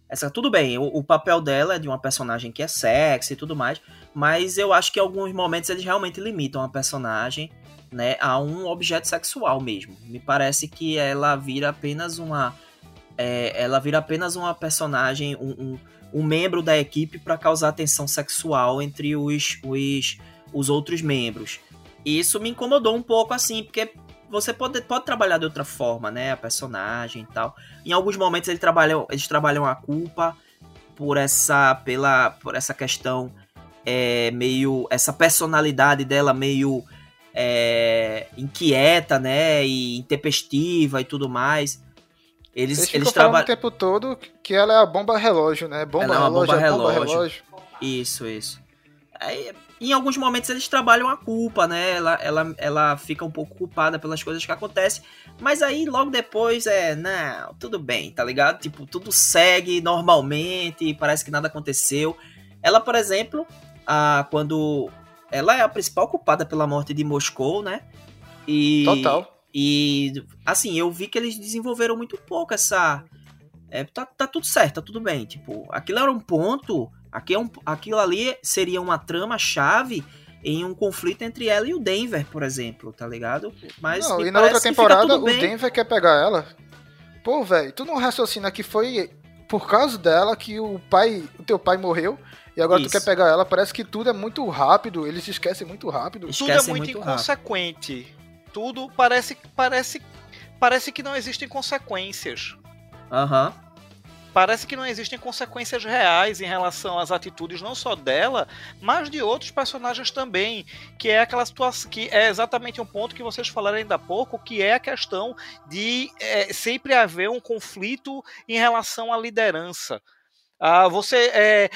essa tudo bem, o, o papel dela é de uma personagem que é sexy e tudo mais, mas eu acho que em alguns momentos eles realmente limitam a personagem né, a um objeto sexual mesmo. Me parece que ela vira apenas uma. É, ela vira apenas uma personagem, um, um, um membro da equipe para causar tensão sexual entre os, os, os outros membros. E isso me incomodou um pouco assim, porque você pode, pode trabalhar de outra forma, né? A personagem e tal. Em alguns momentos eles trabalham, eles trabalham a culpa por essa, pela, por essa questão é, meio. essa personalidade dela meio é, inquieta, né? E intempestiva e tudo mais. Eles, Eles, eles falando o trabalham. tempo todo que ela é a bomba relógio, né? Bomba Ela é uma relógio, bomba é bomba relógio. relógio. Isso, isso. Aí, em alguns momentos eles trabalham a culpa, né? Ela, ela, ela fica um pouco culpada pelas coisas que acontecem. Mas aí logo depois é, não, tudo bem, tá ligado? Tipo, tudo segue normalmente, parece que nada aconteceu. Ela, por exemplo, a, quando. Ela é a principal culpada pela morte de Moscou, né? E. Total. E assim, eu vi que eles desenvolveram muito pouco essa. É, tá, tá tudo certo, tá tudo bem. Tipo, aquilo era um ponto. Aqui é um, aquilo ali seria uma trama-chave em um conflito entre ela e o Denver, por exemplo, tá ligado? Mas Não, me e na outra temporada o bem. Denver quer pegar ela. Pô, velho, tu não raciocina que foi por causa dela que o pai, o teu pai morreu e agora Isso. tu quer pegar ela. Parece que tudo é muito rápido, eles se esquecem muito rápido. Tudo é Esquecem muito, muito rápido. Tudo parece, parece, parece que não existem consequências. Aham. Parece que não existem consequências reais em relação às atitudes não só dela, mas de outros personagens também, que é aquela situação que é exatamente um ponto que vocês falaram ainda há pouco, que é a questão de é, sempre haver um conflito em relação à liderança. Ah, você, é,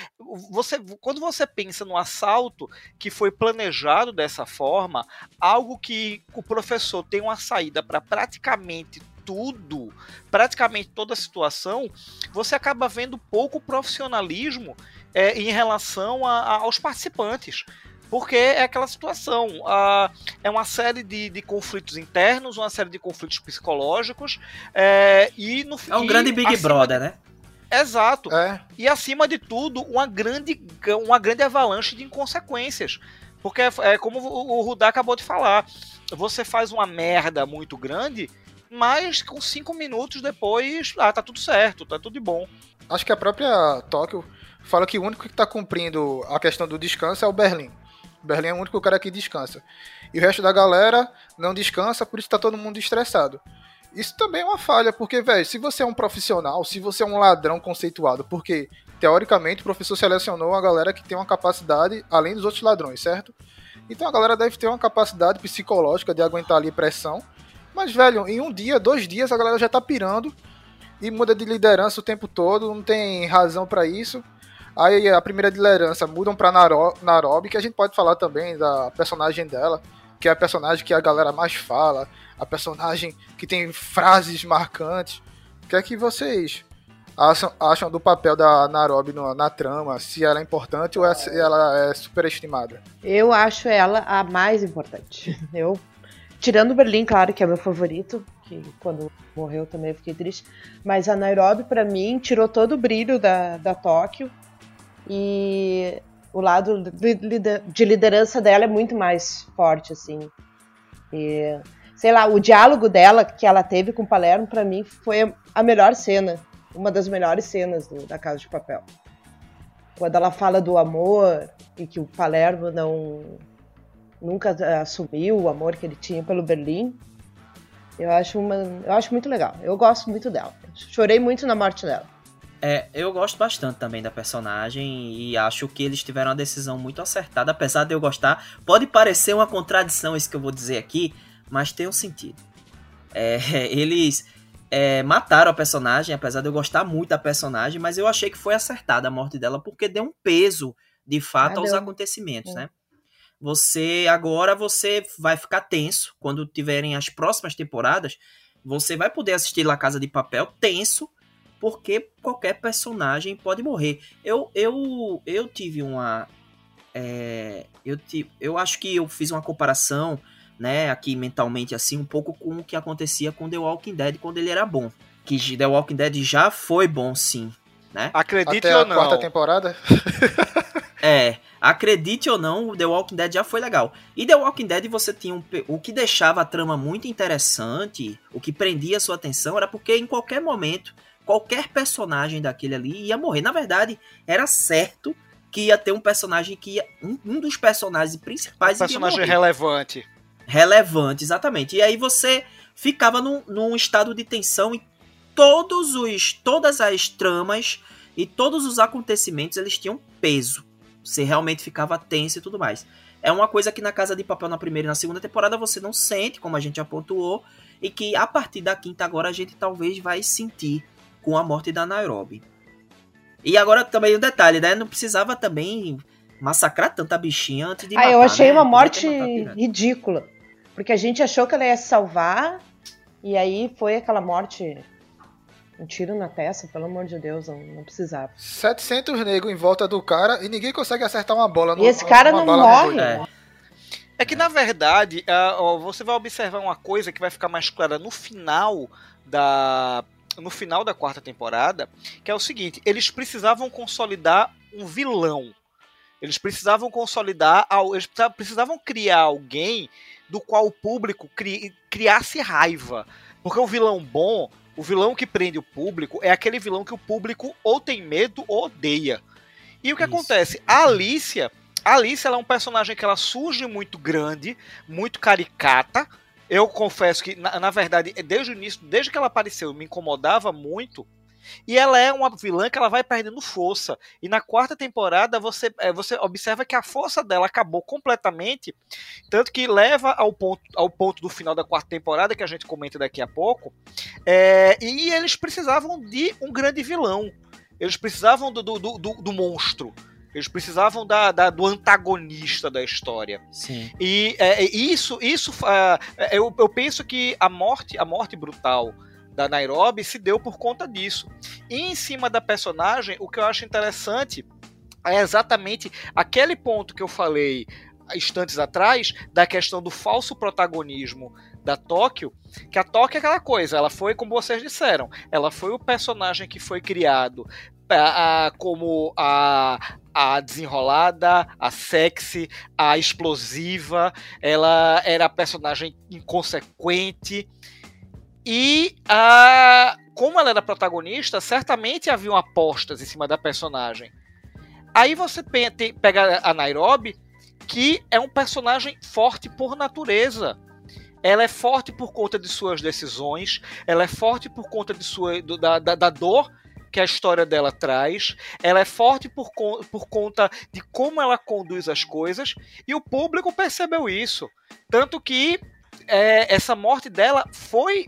você, quando você pensa no assalto que foi planejado dessa forma, algo que o professor tem uma saída para praticamente tudo, praticamente toda a situação, você acaba vendo pouco profissionalismo é, em relação a- a- aos participantes. Porque é aquela situação, ah, é uma série de, de conflitos internos, uma série de conflitos psicológicos, é, e no É um e grande Big Brother, né? Exato. É, E acima de tudo, uma grande, uma grande avalanche de inconsequências. Porque é, é como o o Rudá acabou de falar. Você faz uma merda muito grande, mas com cinco minutos depois, ah, tá tudo certo, tá tudo de bom. acho que a própria Tóquio fala que o único que tá cumprindo a questão do descanso é o Berlim. O Berlim é o único cara que descansa. E o resto da galera não descansa, por isso tá todo mundo estressado. Isso também é uma falha, porque, velho, se você é um profissional, se você é um ladrão conceituado, porque, teoricamente, o professor selecionou a galera que tem uma capacidade além dos outros ladrões, certo? Então a galera deve ter uma capacidade psicológica de aguentar ali pressão. Mas, velho, em um dia, dois dias, a galera já tá pirando e muda de liderança o tempo todo, não tem razão pra isso. Aí a primeira liderança mudam pra Naro- Narobi, que a gente pode falar também da personagem dela, que é a personagem que a galera mais fala, a personagem que tem frases marcantes. O que é que vocês acham, acham do papel da Narobi na trama? Se ela é importante ou é- se ela é superestimada? Eu acho ela a mais importante. Eu, tirando Berlim, claro, que é meu favorito, que quando morreu também eu fiquei triste, mas a Nairobi, pra mim, tirou todo o brilho da, da Tóquio. E o lado de liderança dela é muito mais forte, assim. E, sei lá, o diálogo dela que ela teve com o Palermo, para mim, foi a melhor cena. Uma das melhores cenas do, da Casa de Papel. Quando ela fala do amor e que o Palermo não nunca assumiu o amor que ele tinha pelo Berlim. Eu acho, uma, eu acho muito legal. Eu gosto muito dela. Chorei muito na morte dela. É, eu gosto bastante também da personagem e acho que eles tiveram uma decisão muito acertada, apesar de eu gostar. Pode parecer uma contradição isso que eu vou dizer aqui, mas tem um sentido. É, eles é, mataram a personagem, apesar de eu gostar muito da personagem, mas eu achei que foi acertada a morte dela porque deu um peso, de fato, ah, aos deu. acontecimentos, é. né? Você agora você vai ficar tenso quando tiverem as próximas temporadas. Você vai poder assistir La Casa de Papel tenso, porque qualquer personagem pode morrer. Eu eu eu tive uma é, eu tive, eu acho que eu fiz uma comparação, né, aqui mentalmente assim, um pouco com o que acontecia com The Walking Dead quando ele era bom. Que The Walking Dead já foi bom, sim, né? Acredite Até ou não. quarta temporada. é, Acredite ou não, The Walking Dead já foi legal. E The Walking Dead você tinha um, o que deixava a trama muito interessante, o que prendia a sua atenção era porque em qualquer momento, qualquer personagem daquele ali ia morrer. Na verdade, era certo que ia ter um personagem que ia, um, um dos personagens principais um personagem relevante. Relevante, exatamente. E aí você ficava num, num estado de tensão e todos os todas as tramas e todos os acontecimentos eles tinham peso você realmente ficava tenso e tudo mais. É uma coisa que na Casa de Papel, na primeira e na segunda temporada, você não sente, como a gente já pontuou, e que a partir da quinta agora a gente talvez vai sentir com a morte da Nairobi. E agora também um detalhe, né? Não precisava também massacrar tanta bichinha antes de ah, matar, eu achei né? uma morte ridícula. Porque a gente achou que ela ia se salvar, e aí foi aquela morte um tiro na testa, pelo amor de Deus, não, não precisava. 700 negros em volta do cara e ninguém consegue acertar uma bola no E esse cara não morre. É. é. que, na verdade, uh, você vai observar uma coisa que vai ficar mais clara no final da no final da quarta temporada, que é o seguinte, eles precisavam consolidar um vilão. Eles precisavam consolidar, eles precisavam criar alguém do qual o público cri, criasse raiva. Porque o vilão bom, o vilão que prende o público é aquele vilão que o público ou tem medo ou odeia. E o que Isso. acontece? A Alicia, a Alicia é um personagem que ela surge muito grande, muito caricata. Eu confesso que, na, na verdade, desde o início, desde que ela apareceu, me incomodava muito e ela é uma vilã que ela vai perdendo força. E na quarta temporada você, é, você observa que a força dela acabou completamente, tanto que leva ao ponto, ao ponto do final da quarta temporada, que a gente comenta daqui a pouco. É, e eles precisavam de um grande vilão. Eles precisavam do, do, do, do monstro. Eles precisavam da, da, do antagonista da história. Sim. E é, isso, isso uh, eu, eu penso que a morte, a morte brutal da Nairobi se deu por conta disso. E em cima da personagem, o que eu acho interessante é exatamente aquele ponto que eu falei instantes atrás da questão do falso protagonismo da Tóquio, que a Tóquio é aquela coisa, ela foi, como vocês disseram, ela foi o personagem que foi criado a, a, como a, a desenrolada, a sexy, a explosiva, ela era a personagem inconsequente, e como ela era protagonista, certamente haviam apostas em cima da personagem. Aí você pega a Nairobi, que é um personagem forte por natureza. Ela é forte por conta de suas decisões, ela é forte por conta de sua, da, da, da dor que a história dela traz, ela é forte por, por conta de como ela conduz as coisas, e o público percebeu isso. Tanto que é, essa morte dela foi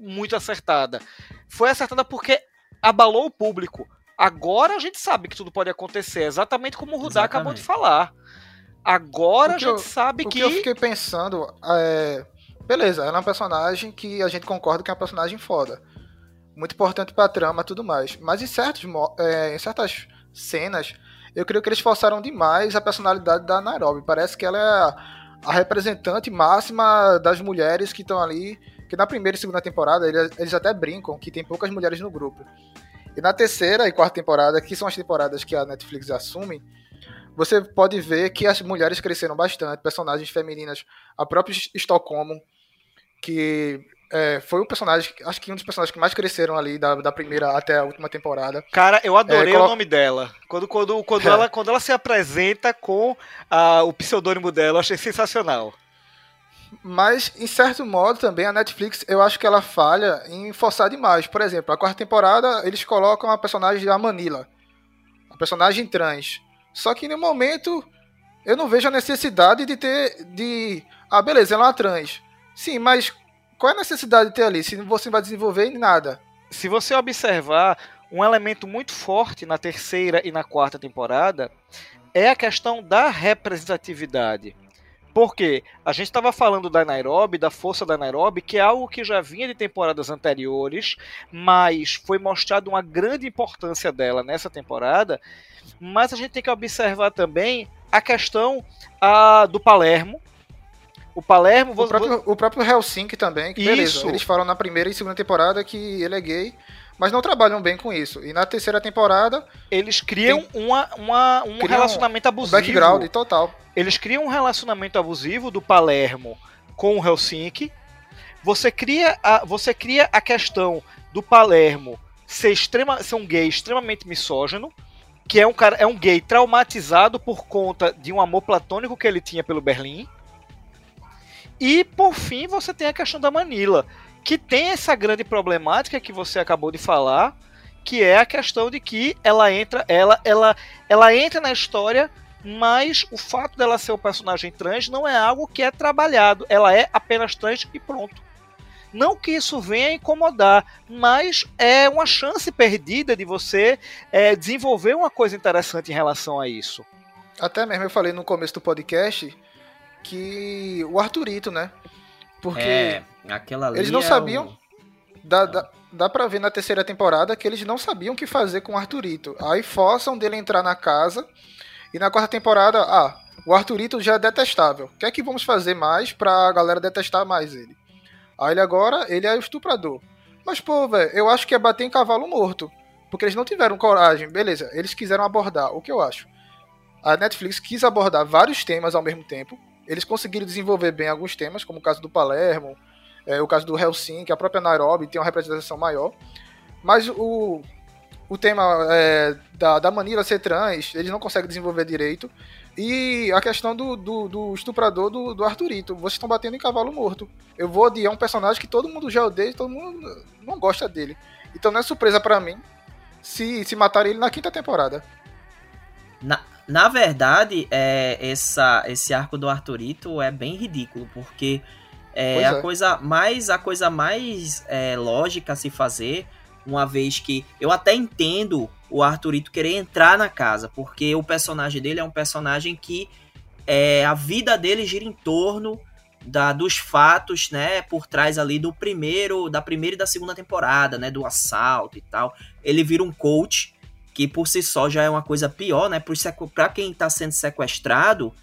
muito acertada. Foi acertada porque abalou o público. Agora a gente sabe que tudo pode acontecer, exatamente como o Rudá acabou de falar. Agora a gente eu, sabe o que. O que eu fiquei pensando é. Beleza, ela é um personagem que a gente concorda que é um personagem foda. Muito importante pra trama e tudo mais. Mas em, certos, é, em certas cenas, eu creio que eles forçaram demais a personalidade da Nairobi. Parece que ela é a representante máxima das mulheres que estão ali que na primeira e segunda temporada eles, eles até brincam que tem poucas mulheres no grupo. E na terceira e quarta temporada, que são as temporadas que a Netflix assume, você pode ver que as mulheres cresceram bastante, personagens femininas, a própria Estocolmo, que é, foi o personagem, acho que um dos personagens que mais cresceram ali da, da primeira até a última temporada. Cara, eu adorei É, o nome dela. Quando, quando, quando, É. ela, quando ela se apresenta com ah, o pseudônimo dela, eu achei sensacional. Mas, em certo modo, também a Netflix, eu acho que ela falha em forçar demais. Por exemplo, a quarta temporada, eles colocam a personagem da Manila. A personagem trans. Só que no momento, eu não vejo a necessidade de ter. de. Ah, beleza, ela é uma trans. Sim, mas qual é a necessidade de ter ali? Se você não vai desenvolver em nada. Se você observar, um elemento muito forte na terceira e na quarta temporada é a questão da representatividade. Porque a gente estava falando da Nairobi, da força da Nairobi, que é algo que já vinha de temporadas anteriores, mas foi mostrado uma grande importância dela nessa temporada. Mas a gente tem que observar também a questão ah, do Palermo. O Palermo, O próprio, o próprio Helsinki também, que beleza. Isso. Eles falam na primeira e segunda temporada que ele é gay, mas não trabalham bem com isso. E na terceira temporada, eles criam uma, uma- um Criam relacionamento um abusivo. background total. Eles criam um relacionamento abusivo do Palermo com o Helsinki. Você cria a, você cria a questão do Palermo ser, extrema, ser um gay extremamente misógino, que é um cara é um gay traumatizado por conta de um amor platônico que ele tinha pelo Berlim. E por fim você tem a questão da Manila, que tem essa grande problemática que você acabou de falar, que é a questão de que ela entra, ela, ela, ela entra na história, mas o fato dela ser um personagem trans não é algo que é trabalhado. Ela é apenas trans e pronto. Não que isso venha a incomodar, mas é uma chance perdida de você é, desenvolver uma coisa interessante em relação a isso. Até mesmo eu falei no começo do podcast que o Arthurito, né? Porque É, aquela ali eles não é sabiam. o- Dá, dá, dá pra ver na terceira temporada que eles não sabiam o que fazer com o Arthurito. Aí forçam dele entrar na casa. E na quarta temporada, ah, o Arthurito já é detestável. O que é que vamos fazer mais pra galera detestar mais ele? Aí ele agora, ele é o estuprador. Mas, pô, velho, eu acho que é bater em cavalo morto. Porque eles não tiveram coragem. Beleza, eles quiseram abordar. O que eu acho? A Netflix quis abordar vários temas ao mesmo tempo. Eles conseguiram desenvolver bem alguns temas, como o caso do Palermo, é, o caso do Helsinki, a própria Nairobi tem uma representação maior. Mas o, o tema é, da, da Manila ser trans, eles não conseguem desenvolver direito. E a questão do, do, do estuprador do, do Arthurito. Vocês estão batendo em cavalo morto. Eu vou odiar um personagem que todo mundo já odeia todo mundo não gosta dele. Então não é surpresa pra mim se, se matarem ele na quinta temporada. Na, na verdade, é, essa, esse arco do Arthurito é bem ridículo, porque é Pois a é. coisa mais a coisa mais é, lógica a se fazer, uma vez que eu até entendo o Arthurito querer entrar na casa, porque o personagem dele é um personagem que é, a vida dele gira em torno da, dos fatos, né, por trás ali do primeiro, da primeira e da segunda temporada, né, do assalto e tal. Ele vira um coach, que por si só já é uma coisa pior, né, pra quem tá sendo sequestrado,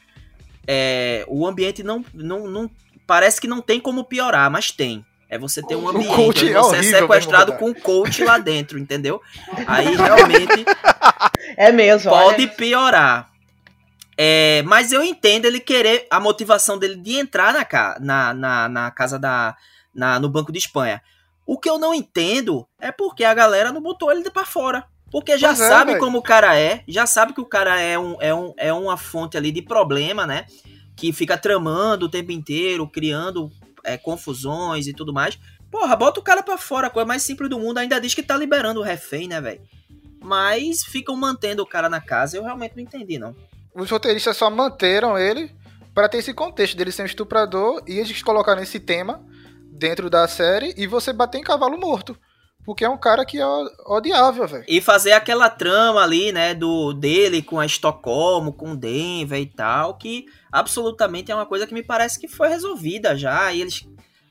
é, o ambiente não, não, não, parece que não tem como piorar, mas tem. É você ter um ambiente é você é horrível sequestrado mesmo, com um coach lá dentro, entendeu? Aí realmente É mesmo, pode olha. piorar. É, mas eu entendo ele querer a motivação dele de entrar na, ca- na, na, na casa da. Na, no Banco de Espanha. O que eu não entendo é porque a galera não botou ele pra fora. Porque já Pois é, sabe como o cara é, já sabe que o cara é, um, é, um, é uma fonte ali de problema, né? Que fica tramando o tempo inteiro, criando é, confusões e tudo mais. Porra, bota o cara pra fora, a coisa mais simples do mundo. Ainda diz que tá liberando o refém, né, velho? Mas ficam mantendo o cara na casa, eu realmente não entendi, não. Os roteiristas só manteram ele para ter esse contexto dele ser um estuprador e eles colocaram esse tema dentro da série e você bater em cavalo morto. Porque é um cara que é odiável, velho. E fazer aquela trama ali, né, do dele com a Estocolmo, com Denver e tal, que absolutamente é uma coisa que me parece que foi resolvida já, e eles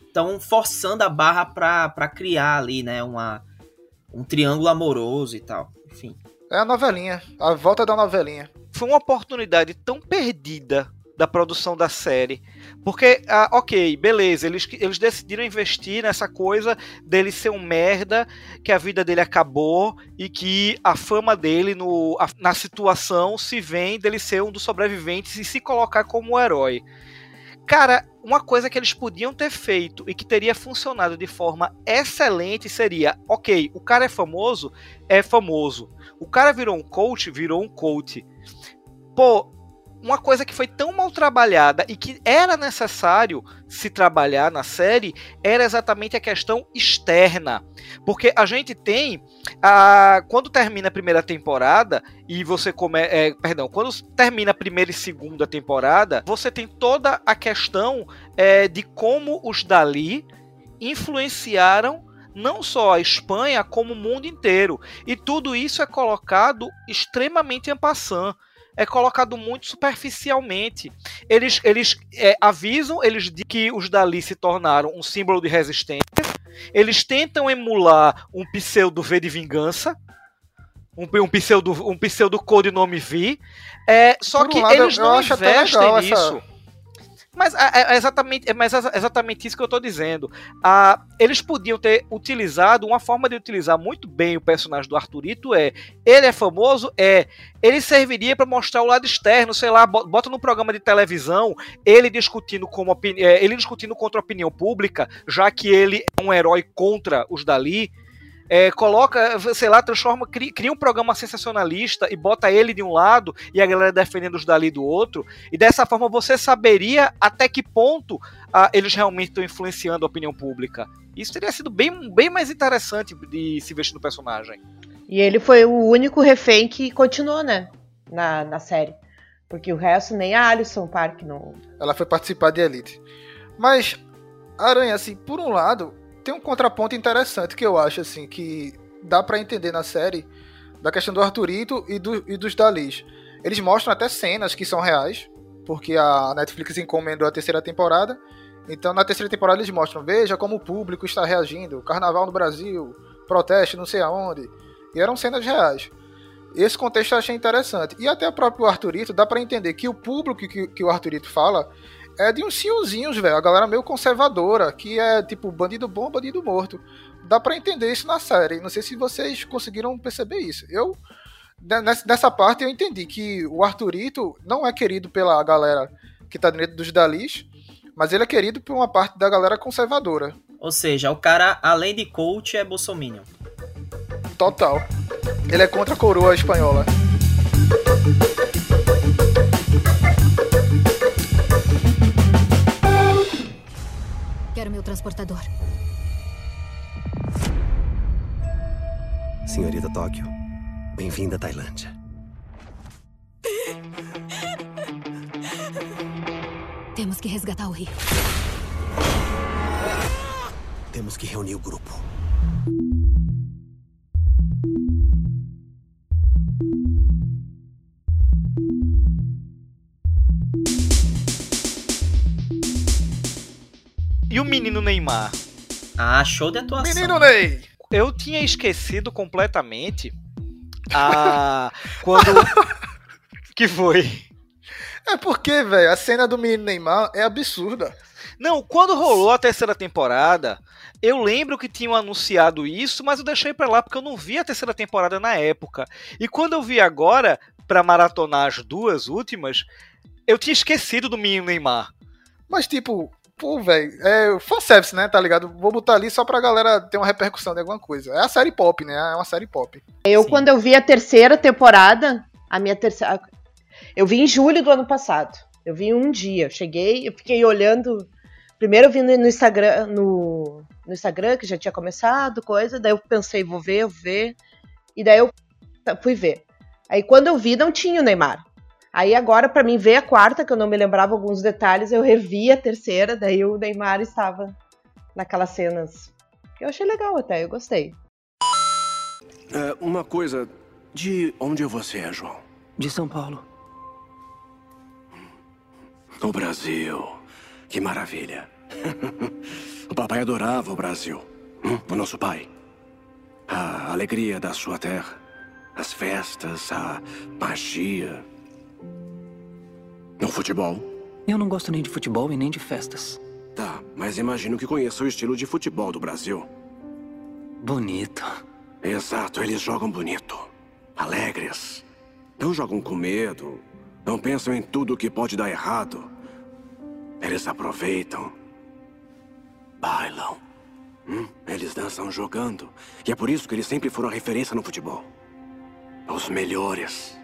estão forçando a barra pra, pra criar ali, né, uma, um triângulo amoroso e tal. Enfim. É a novelinha, a volta da novelinha. Foi uma oportunidade tão perdida da produção da série. Porque, ah, ok, beleza, eles, eles decidiram investir nessa coisa dele ser um merda, que a vida dele acabou e que a fama dele no, a, na situação se vem dele ser um dos sobreviventes e se colocar como um herói. Cara, uma coisa que eles podiam ter feito e que teria funcionado de forma excelente seria: ok, o cara é famoso, é famoso. O cara virou um coach, virou um coach. Pô, uma coisa que foi tão mal trabalhada e que era necessário se trabalhar na série era exatamente a questão externa. Porque a gente tem. A, quando termina a primeira temporada e você come. É, perdão, quando termina a primeira e segunda temporada, você tem toda a questão é, de como os Dali influenciaram não só a Espanha, como o mundo inteiro. E tudo isso é colocado extremamente em passant é colocado muito superficialmente. Eles, eles é, avisam, eles dizem que os Dali se tornaram um símbolo de resistência. Eles tentam emular um pseudo V de vingança. Um, um pseudo um pseudo codinome V. É, só Por que um eles não investem nisso. Essa mas é, é exatamente, é, mas é exatamente isso que eu estou dizendo. Ah, eles podiam ter utilizado uma forma de utilizar muito bem o personagem do Arthurito é ele é famoso, é ele serviria para mostrar o lado externo, sei lá, bota no programa de televisão ele discutindo como é, ele discutindo contra a opinião pública, já que ele é um herói contra os dali é, coloca, sei lá, transforma, cria, cria, um programa sensacionalista e bota ele de um lado e a galera defendendo os dali do outro, e dessa forma você saberia até que ponto ah, eles realmente estão influenciando a opinião pública. Isso teria sido bem, bem mais interessante de se vestir no personagem. E ele foi o único refém que continuou, né? Na, na série. Porque o resto, nem a Alison Park não. Ela foi participar de Elite. Mas, Aranha, assim, por um lado, tem um contraponto interessante que eu acho assim que dá para entender na série da questão do Arthurito e, do, e dos Dalis. Eles mostram até cenas que são reais, porque a Netflix encomendou a terceira temporada. Então na terceira temporada eles mostram, veja como o público está reagindo, carnaval no Brasil, protesto não sei aonde. E eram cenas reais. Esse contexto eu achei interessante. E até o próprio Arthurito, dá para entender que o público que, que o Arthurito fala é de uns senhorzinhos, velho. A galera meio conservadora, que é tipo bandido bom, bandido morto. Dá para entender isso na série. Não sei se vocês conseguiram perceber isso. Eu, nessa parte, eu entendi que o Arthurito não é querido pela galera que tá dentro dos Dalis, mas ele é querido por uma parte da galera conservadora. Ou seja, o cara, além de coach, é bolsominion. Total. Ele é contra a coroa espanhola. Meu transportador. Senhorita Tóquio, bem-vinda à Tailândia. Temos que resgatar o Rio. Temos que reunir o grupo. Menino Neymar? Ah, show de atuação. Menino Ney! Eu tinha esquecido completamente a. quando. que foi? É porque, velho, a cena do menino Neymar é absurda. Não, quando rolou a terceira temporada, eu lembro que tinham anunciado isso, mas eu deixei pra lá porque eu não vi a terceira temporada na época. E quando eu vi agora, pra maratonar as duas últimas, eu tinha esquecido do menino Neymar. Mas, tipo, pô, velho, é fanservice, né? Tá ligado? Vou botar ali só pra galera ter uma repercussão de alguma coisa. É a série pop, né? É uma série pop. Eu, Sim. quando eu vi a terceira temporada, a minha terceira. Eu vi em julho do ano passado. Eu vi um dia. Eu cheguei, eu fiquei olhando. Primeiro eu vi no Instagram, no, no Instagram, que já tinha começado, coisa. Daí eu pensei, vou ver, vou ver. E daí eu fui ver. Aí quando eu vi, não tinha o Neymar. Aí agora, para mim ver a quarta, que eu não me lembrava alguns detalhes, eu revi a terceira, daí o Neymar estava naquelas cenas. Eu achei legal até, eu gostei. É, uma coisa, de onde você é, João? De São Paulo. O Brasil. Que maravilha. o papai adorava o Brasil. O nosso pai. A alegria da sua terra. As festas, a magia. No futebol, Eu não gosto nem de futebol e nem de festas. Tá, mas imagino que conheça o estilo de futebol do Brasil. Bonito. Exato, eles jogam bonito. Alegres. Não jogam com medo. Não pensam em tudo que pode dar errado. Eles aproveitam. Bailam. Hum, eles dançam jogando. E é por isso que eles sempre foram a referência no futebol. Os melhores.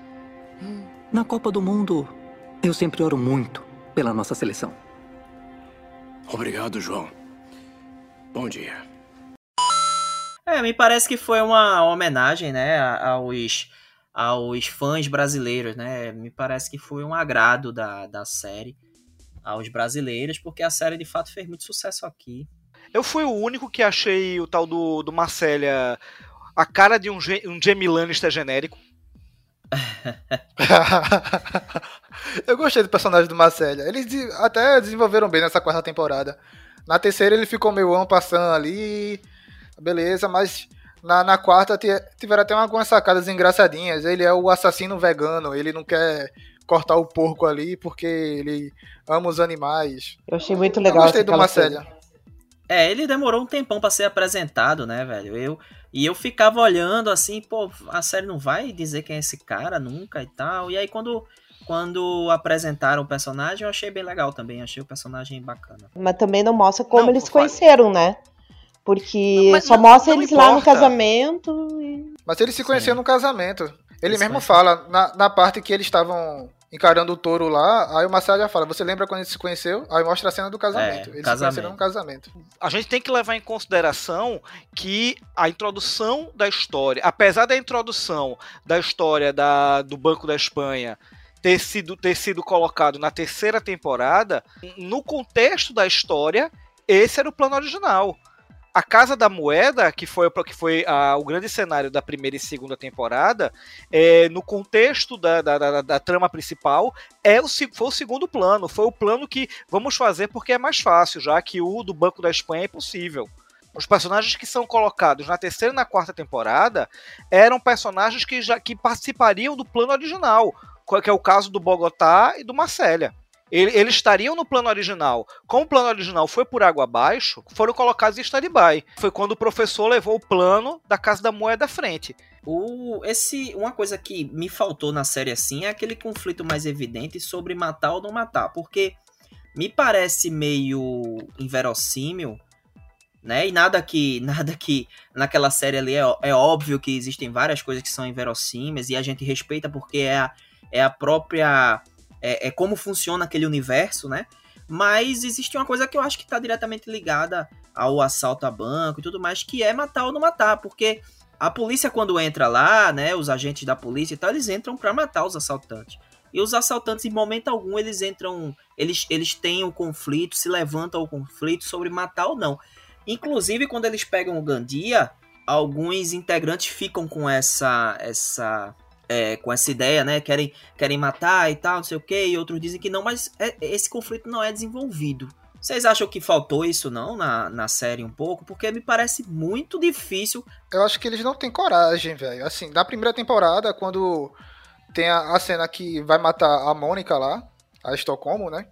Na Copa do Mundo, eu sempre oro muito pela nossa seleção. Obrigado, João. Bom dia. É, me parece que foi uma homenagem, né, aos, aos fãs brasileiros, né? Me parece que foi um agrado da, da série aos brasileiros, porque a série de fato fez muito sucesso aqui. Eu fui o único que achei o tal do, do Marcélia a cara de um, um Jamie Lannister genérico. eu gostei do personagem do Marcélia. Eles até desenvolveram bem nessa quarta temporada. Na terceira ele ficou meio ano passando ali. Beleza, mas na, na quarta tiveram até algumas sacadas engraçadinhas. Ele é o assassino vegano, ele não quer cortar o porco ali porque ele ama os animais. Eu achei muito legal. Eu gostei do Marcélia. É, ele demorou um tempão para ser apresentado, né, velho? Eu e eu ficava olhando assim, pô, a série não vai dizer quem é esse cara nunca e tal. E aí quando quando apresentaram o personagem, eu achei bem legal também, achei o personagem bacana. Mas também não mostra como não, eles se conheceram, né? Porque não, só não, mostra eles importa. lá no casamento. E... Mas eles se conheceram Sim. no casamento. Ele Isso mesmo fala, na, na parte que eles estavam encarando o touro lá, aí o Marcelo já fala, você lembra quando a gente se conheceu? Aí mostra a cena do casamento. É, Eles casamento. se conheceram no casamento. A gente tem que levar em consideração que a introdução da história, apesar da introdução da história da, do Banco da Espanha ter sido, ter sido colocado na terceira temporada, no contexto da história, esse era o plano original a Casa da Moeda, que foi, que foi a, o grande cenário da primeira e segunda temporada, é, no contexto da, da, da, da, trama principal, é o, foi o segundo plano. Foi o plano que vamos fazer porque é mais fácil, já que o do Banco da Espanha é impossível. Os personagens que são colocados na terceira e na quarta temporada eram personagens que já que participariam do plano original, que é o caso do Bogotá e do Marcélia eles estariam no plano original. Como o plano original foi por água abaixo, foram colocados em stand-by. Foi quando o professor levou o plano da Casa da Moeda à frente. O, esse, uma coisa que me faltou na série assim é aquele conflito mais evidente sobre matar ou não matar, porque me parece meio inverossímil, né? E nada que nada que naquela série ali é, é óbvio que existem várias coisas que são inverossímeis e a gente respeita porque é a, é a própria é, é como funciona aquele universo, né? Mas existe uma coisa que eu acho que está diretamente ligada ao assalto a banco e tudo mais, que é matar ou não matar, porque a polícia quando entra lá, né, os agentes da polícia e tal, eles entram para matar os assaltantes. E os assaltantes, em momento algum, eles entram, eles, eles têm o um conflito, se levantam o conflito sobre matar ou não. Inclusive, quando eles pegam o Gandia, alguns integrantes ficam com essa essa é, com essa ideia, né? Querem, querem matar e tal, não sei o que, e outros dizem que não, mas é, esse conflito não é desenvolvido. Vocês acham que faltou isso não na, na série um pouco? Porque me parece muito difícil. Eu acho que eles não têm coragem, velho. Assim, na primeira temporada, quando tem a, a cena que vai matar a Mônica lá, a Estocolmo, né?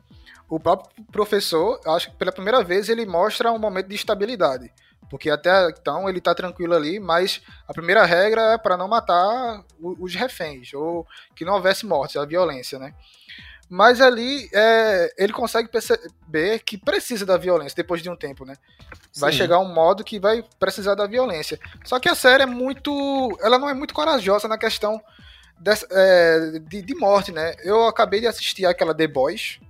O próprio professor, acho que pela primeira vez ele mostra um momento de estabilidade. Porque até então ele tá tranquilo ali, mas a primeira regra é para não matar os reféns, ou que não houvesse morte, a violência, né? Mas ali é, ele consegue perceber que precisa da violência depois de um tempo, né? Vai Sim. chegar um modo que vai precisar da violência. Só que a série é muito. Ela não é muito corajosa na questão dessa, é, de, de morte, né? Eu acabei de assistir aquela The Boys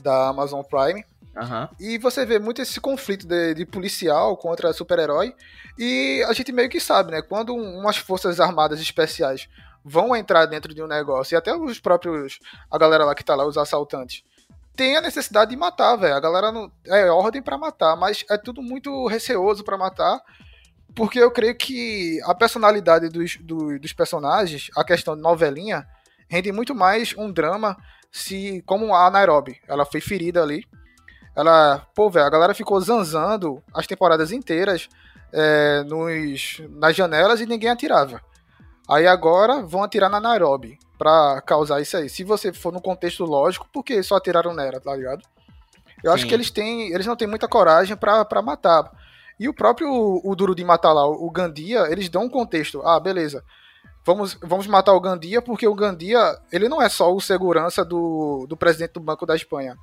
da Amazon Prime. Uhum. E você vê muito esse conflito de, de policial contra super-herói. E a gente meio que sabe, né? Quando umas forças armadas especiais vão entrar dentro de um negócio, e até os próprios. A galera lá que tá lá, os assaltantes, tem a necessidade de matar, velho. A galera não. É ordem para matar, mas é tudo muito receoso para matar. Porque eu creio que a personalidade dos, do, dos personagens, a questão de novelinha, rende muito mais um drama se. Como a Nairobi. Ela foi ferida ali ela, pô, velho, a galera ficou zanzando as temporadas inteiras é, nos, nas janelas e ninguém atirava. Aí agora vão atirar na Nairobi pra causar isso aí. Se você for no contexto lógico, porque só atiraram nela, tá ligado? Eu acho Sim. que eles têm. Eles não têm muita coragem pra, pra matar. E o próprio o Duro de matar lá, o Gandia, eles dão um contexto. Ah, beleza. Vamos, vamos matar o Gandia porque o Gandia, ele não é só o segurança do, do presidente do Banco da Espanha.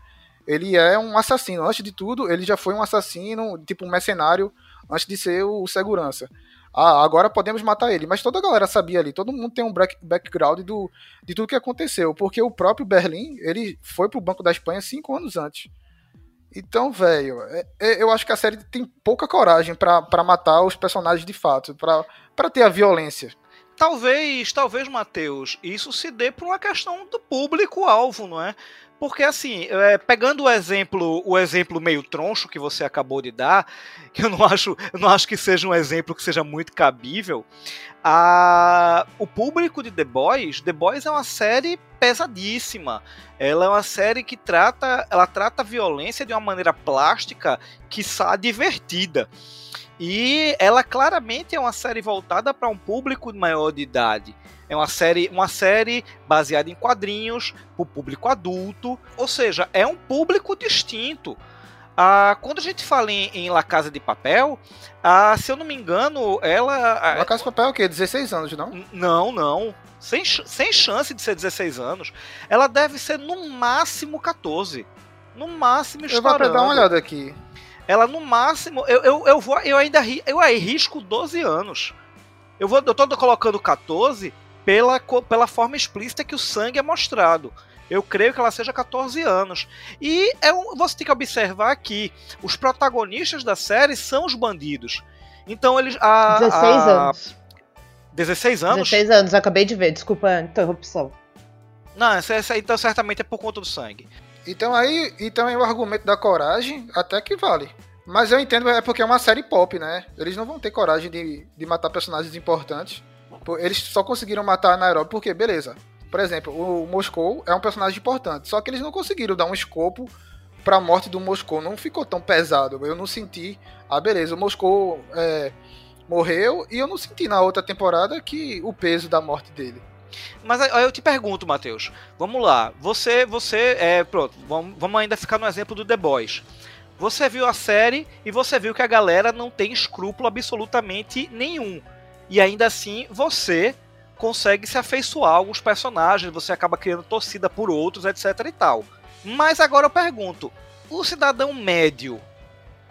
Ele é um assassino. Antes de tudo, ele já foi um assassino, tipo um mercenário, antes de ser o segurança. Ah, agora podemos matar ele. Mas toda a galera sabia ali, todo mundo tem um back- background do, de tudo que aconteceu. Porque o próprio Berlim, ele foi pro Banco da Espanha cinco anos antes. Então, velho, é- é- eu acho que a série tem pouca coragem pra matar os personagens de fato, pra ter a violência. Talvez, talvez, Matheus, isso se dê por uma questão do público-alvo, não é? Porque, assim, é, pegando o exemplo, o exemplo meio troncho que você acabou de dar, que eu não acho, eu não acho que seja um exemplo que seja muito cabível, a, o público de The Boys, The Boys é uma série pesadíssima. Ela é uma série que trata, ela trata a violência de uma maneira plástica que está divertida. E ela claramente é uma série voltada para um público maior de idade. É uma série, uma série baseada em quadrinhos, para o público adulto. Ou seja, é um público distinto. Ah, quando a gente fala em, em La Casa de Papel, ah, se eu não me engano, ela. A Casa de Papel é o quê? 16 anos, não? Não, não. Sem, sem chance de ser 16 anos. Ela deve ser no máximo 14. No máximo Eu vou dar uma estourando. olhada aqui. Ela no máximo, eu, eu, eu vou, eu ainda ri, eu arrisco 12 anos. Eu vou, eu tô colocando 14 pela, pela forma explícita que o sangue é mostrado. Eu creio que ela seja 14 anos. E é um, você tem que observar que os protagonistas da série são os bandidos. Então eles. A, 16 a- anos. 16 anos? 16 anos, acabei de ver, desculpa a interrupção. Não, essa, essa, então certamente é por conta do sangue. Então aí, então aí o argumento da coragem até que vale. Mas eu entendo, é porque é uma série pop, né? Eles não vão ter coragem de, de matar personagens importantes. Eles só conseguiram matar a Nairobi porque, beleza. Por exemplo, o Moscou é um personagem importante. Só que eles não conseguiram dar um escopo pra morte do Moscou. Não ficou tão pesado. Eu não senti. Ah, beleza, o Moscou é, morreu. E eu não senti na outra temporada que o peso da morte dele. Mas aí eu te pergunto, Matheus. Vamos lá. Você, você, é, pronto. Vamos, vamos ainda ficar no exemplo do The Boys. Você viu a série e você viu que a galera não tem escrúpulo absolutamente nenhum. E ainda assim, você consegue se afeiçoar a alguns personagens, você acaba criando torcida por outros, etc e tal. Mas agora eu pergunto, o cidadão médio,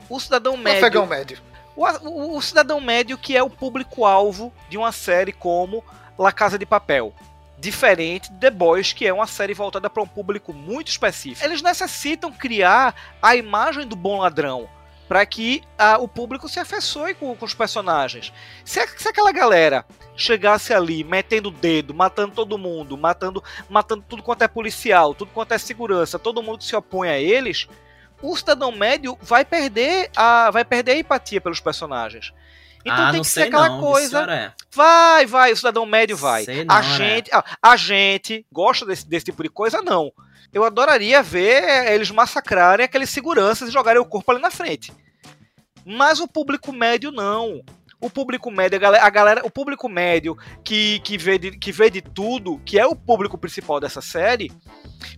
o cidadão O médio, afegão médio. o, o- o cidadão médio que é o público-alvo de uma série como La Casa de Papel. Diferente de The Boys, que é uma série voltada para um público muito específico. Eles necessitam criar a imagem do bom ladrão para que ah, o público se afeiçoe com, com os personagens. Se, se aquela galera chegasse ali metendo o dedo, matando todo mundo, matando, matando tudo quanto é policial, tudo quanto é segurança, todo mundo se opõe a eles, o cidadão médio vai perder a, vai perder a empatia pelos personagens. Então ah, tem não que ser aquela não, coisa. é. Vai, vai, o cidadão médio vai. Sei não, a né? gente, a, a gente gosta desse, desse tipo de coisa, não. Eu adoraria ver eles massacrarem aqueles seguranças e jogarem o corpo ali na frente. Mas o público médio não. O público médio, a galera, a galera- o público médio que, que, vê de, que vê de tudo, que é o público principal dessa série,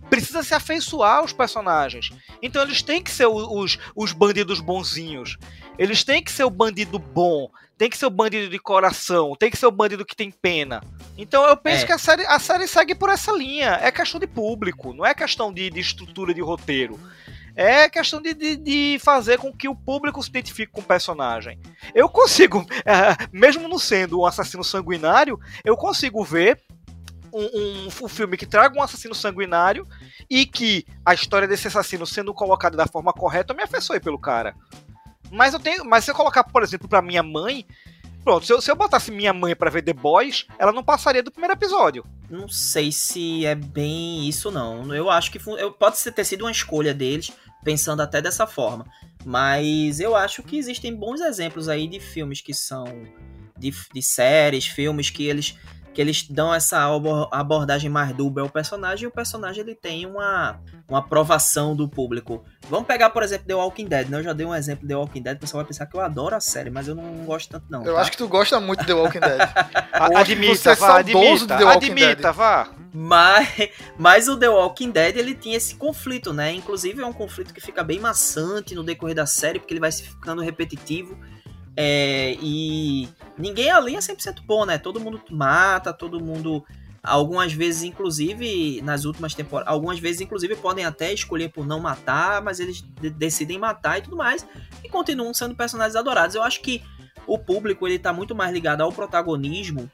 precisa se afeiçoar aos personagens. Então eles têm que ser os, os bandidos bonzinhos. Eles têm que ser o bandido bom. Tem que ser o bandido de coração. Tem que ser o bandido que tem pena. Então eu penso É. que a série, a série segue por essa linha. É questão de público, não é questão de, de estrutura de roteiro. É questão de, de, de fazer com que o público se identifique com o personagem. Eu consigo, eh, mesmo não sendo um assassino sanguinário, eu consigo ver um, um, um filme que traga um assassino sanguinário e que a história desse assassino sendo colocada da forma correta eu me afeiçoe pelo cara. Mas eu tenho, mas se eu colocar, por exemplo, pra minha mãe, pronto, se eu, se eu botasse minha mãe pra ver The Boys, ela não passaria do primeiro episódio. Não sei se é bem isso, não. Eu acho que eu- pode ter sido uma escolha deles, pensando até dessa forma. Mas eu acho que existem bons exemplos aí de filmes que são. de, de séries, filmes que eles que eles dão essa abo- abordagem mais dúbia ao personagem e o personagem ele tem uma, uma aprovação do público. Vamos pegar, por exemplo, The Walking Dead, né? Eu já dei um exemplo de The Walking Dead, o pessoal vai pensar que eu adoro a série, mas eu não gosto tanto não. Eu tá? acho que tu gosta muito de The Walking Dead. Admita, você é vá, admita, de The Walking admita, Dead. vá. Mas, mas o The Walking Dead ele tinha esse conflito, né? Inclusive é um conflito que fica bem maçante no decorrer da série, porque ele vai se ficando repetitivo. É, e ninguém ali é 100% bom, né? Todo mundo mata, todo mundo. Algumas vezes, inclusive, nas últimas temporadas, algumas vezes, inclusive, podem até escolher por não matar, mas eles de- decidem matar e tudo mais, e continuam sendo personagens adorados. Eu acho que o público ele tá muito mais ligado ao protagonismo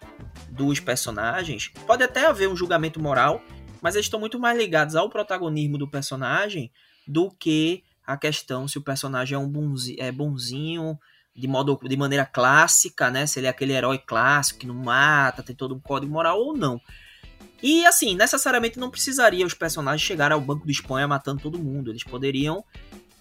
dos personagens. Pode até haver um julgamento moral, mas eles estão muito mais ligados ao protagonismo do personagem do que a questão se o personagem é um é bonzinho de modo de maneira clássica, né? Se ele é aquele herói clássico que não mata, tem todo um código moral ou não. E assim, necessariamente não precisaria os personagens chegar ao banco de Espanha matando todo mundo. Eles poderiam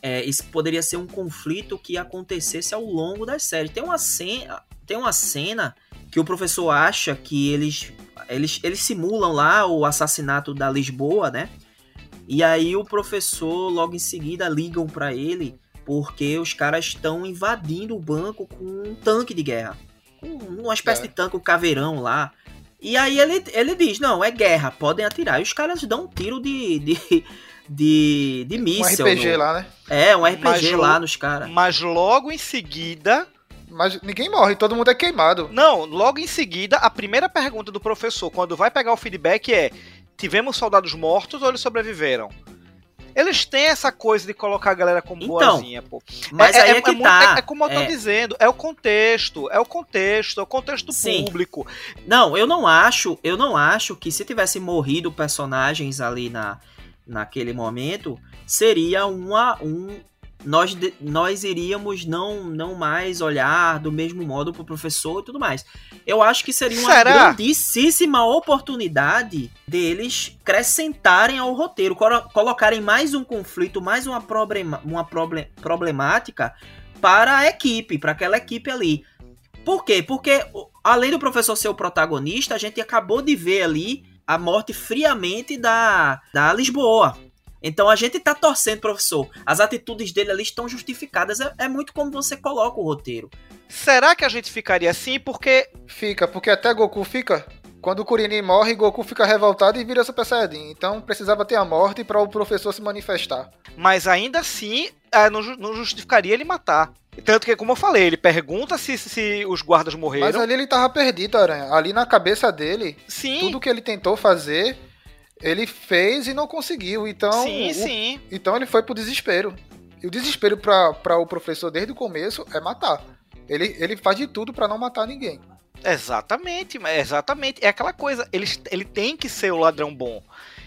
é, isso poderia ser um conflito que acontecesse ao longo das séries. Tem uma cena, tem uma cena que o professor acha que eles, eles, eles simulam lá o assassinato da Lisboa, né? E aí o professor logo em seguida ligam para ele porque os caras estão invadindo o banco com um tanque de guerra. Um- uma espécie É. de tanque, um caveirão lá. E aí ele, ele diz, não, é guerra, podem atirar. E os caras dão um tiro de, de, de, de Um míssel. RPG no- lá, né? É, um RPG Mas lá nos caras. Mas logo em seguida. Mas ninguém morre, todo mundo é queimado. Não, logo em seguida, a primeira pergunta do professor, quando vai pegar o feedback, é: tivemos soldados mortos ou eles sobreviveram? Eles têm essa coisa de colocar a galera como Então, boazinha, pô. Mas aí é, que muito- tá. é- é como eu tô É. dizendo, é o contexto, é o contexto, é o contexto Sim. público. Não, eu não acho, eu não acho que se tivesse morrido personagens ali na, naquele momento, seria uma um nós, nós iríamos não não mais olhar do mesmo modo pro professor e tudo mais. Eu acho que seria uma Será? grandíssima oportunidade deles acrescentarem ao roteiro, colo- colocarem mais um conflito, mais uma, problema, uma proble- problemática para a equipe, para aquela equipe ali. Por quê? Porque o- além do professor ser o protagonista, a gente acabou de ver ali a morte friamente da, da Lisboa. Então a gente tá torcendo, professor. As atitudes dele ali estão justificadas. É, é muito como você coloca o roteiro. Será que a gente ficaria assim? Porque Fica, porque até Goku fica. Quando o Kuririn morre, Goku fica revoltado e vira Super Saiyajin. Então precisava ter a morte para o professor se manifestar. Mas ainda assim, ah, não, ju- não justificaria ele matar. Tanto que, como eu falei, ele pergunta se, se os guardas Mas morreram. ali ele tava perdido, Aranha. Ali na cabeça dele, Sim, tudo que ele tentou fazer, ele fez e não conseguiu. Então, sim, o- sim. então ele foi pro desespero. E o desespero para o professor desde o começo é matar. Ele, ele faz de tudo para não matar ninguém. Exatamente, exatamente. É aquela coisa, ele, ele tem que ser o ladrão bom.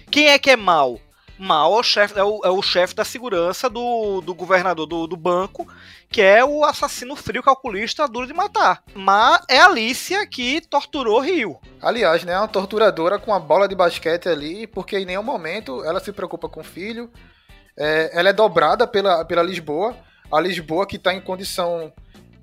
Quem é que é mal? Mal é o chefe é o, é o chefe da segurança do, do governador do, do banco, que é o assassino frio calculista duro de matar. Mas é a Alicia que torturou Rio. Aliás, né, é uma torturadora com a bola de basquete ali, porque em nenhum momento ela se preocupa com o filho. É, ela é dobrada pela, pela Lisboa. A Lisboa, que está em condição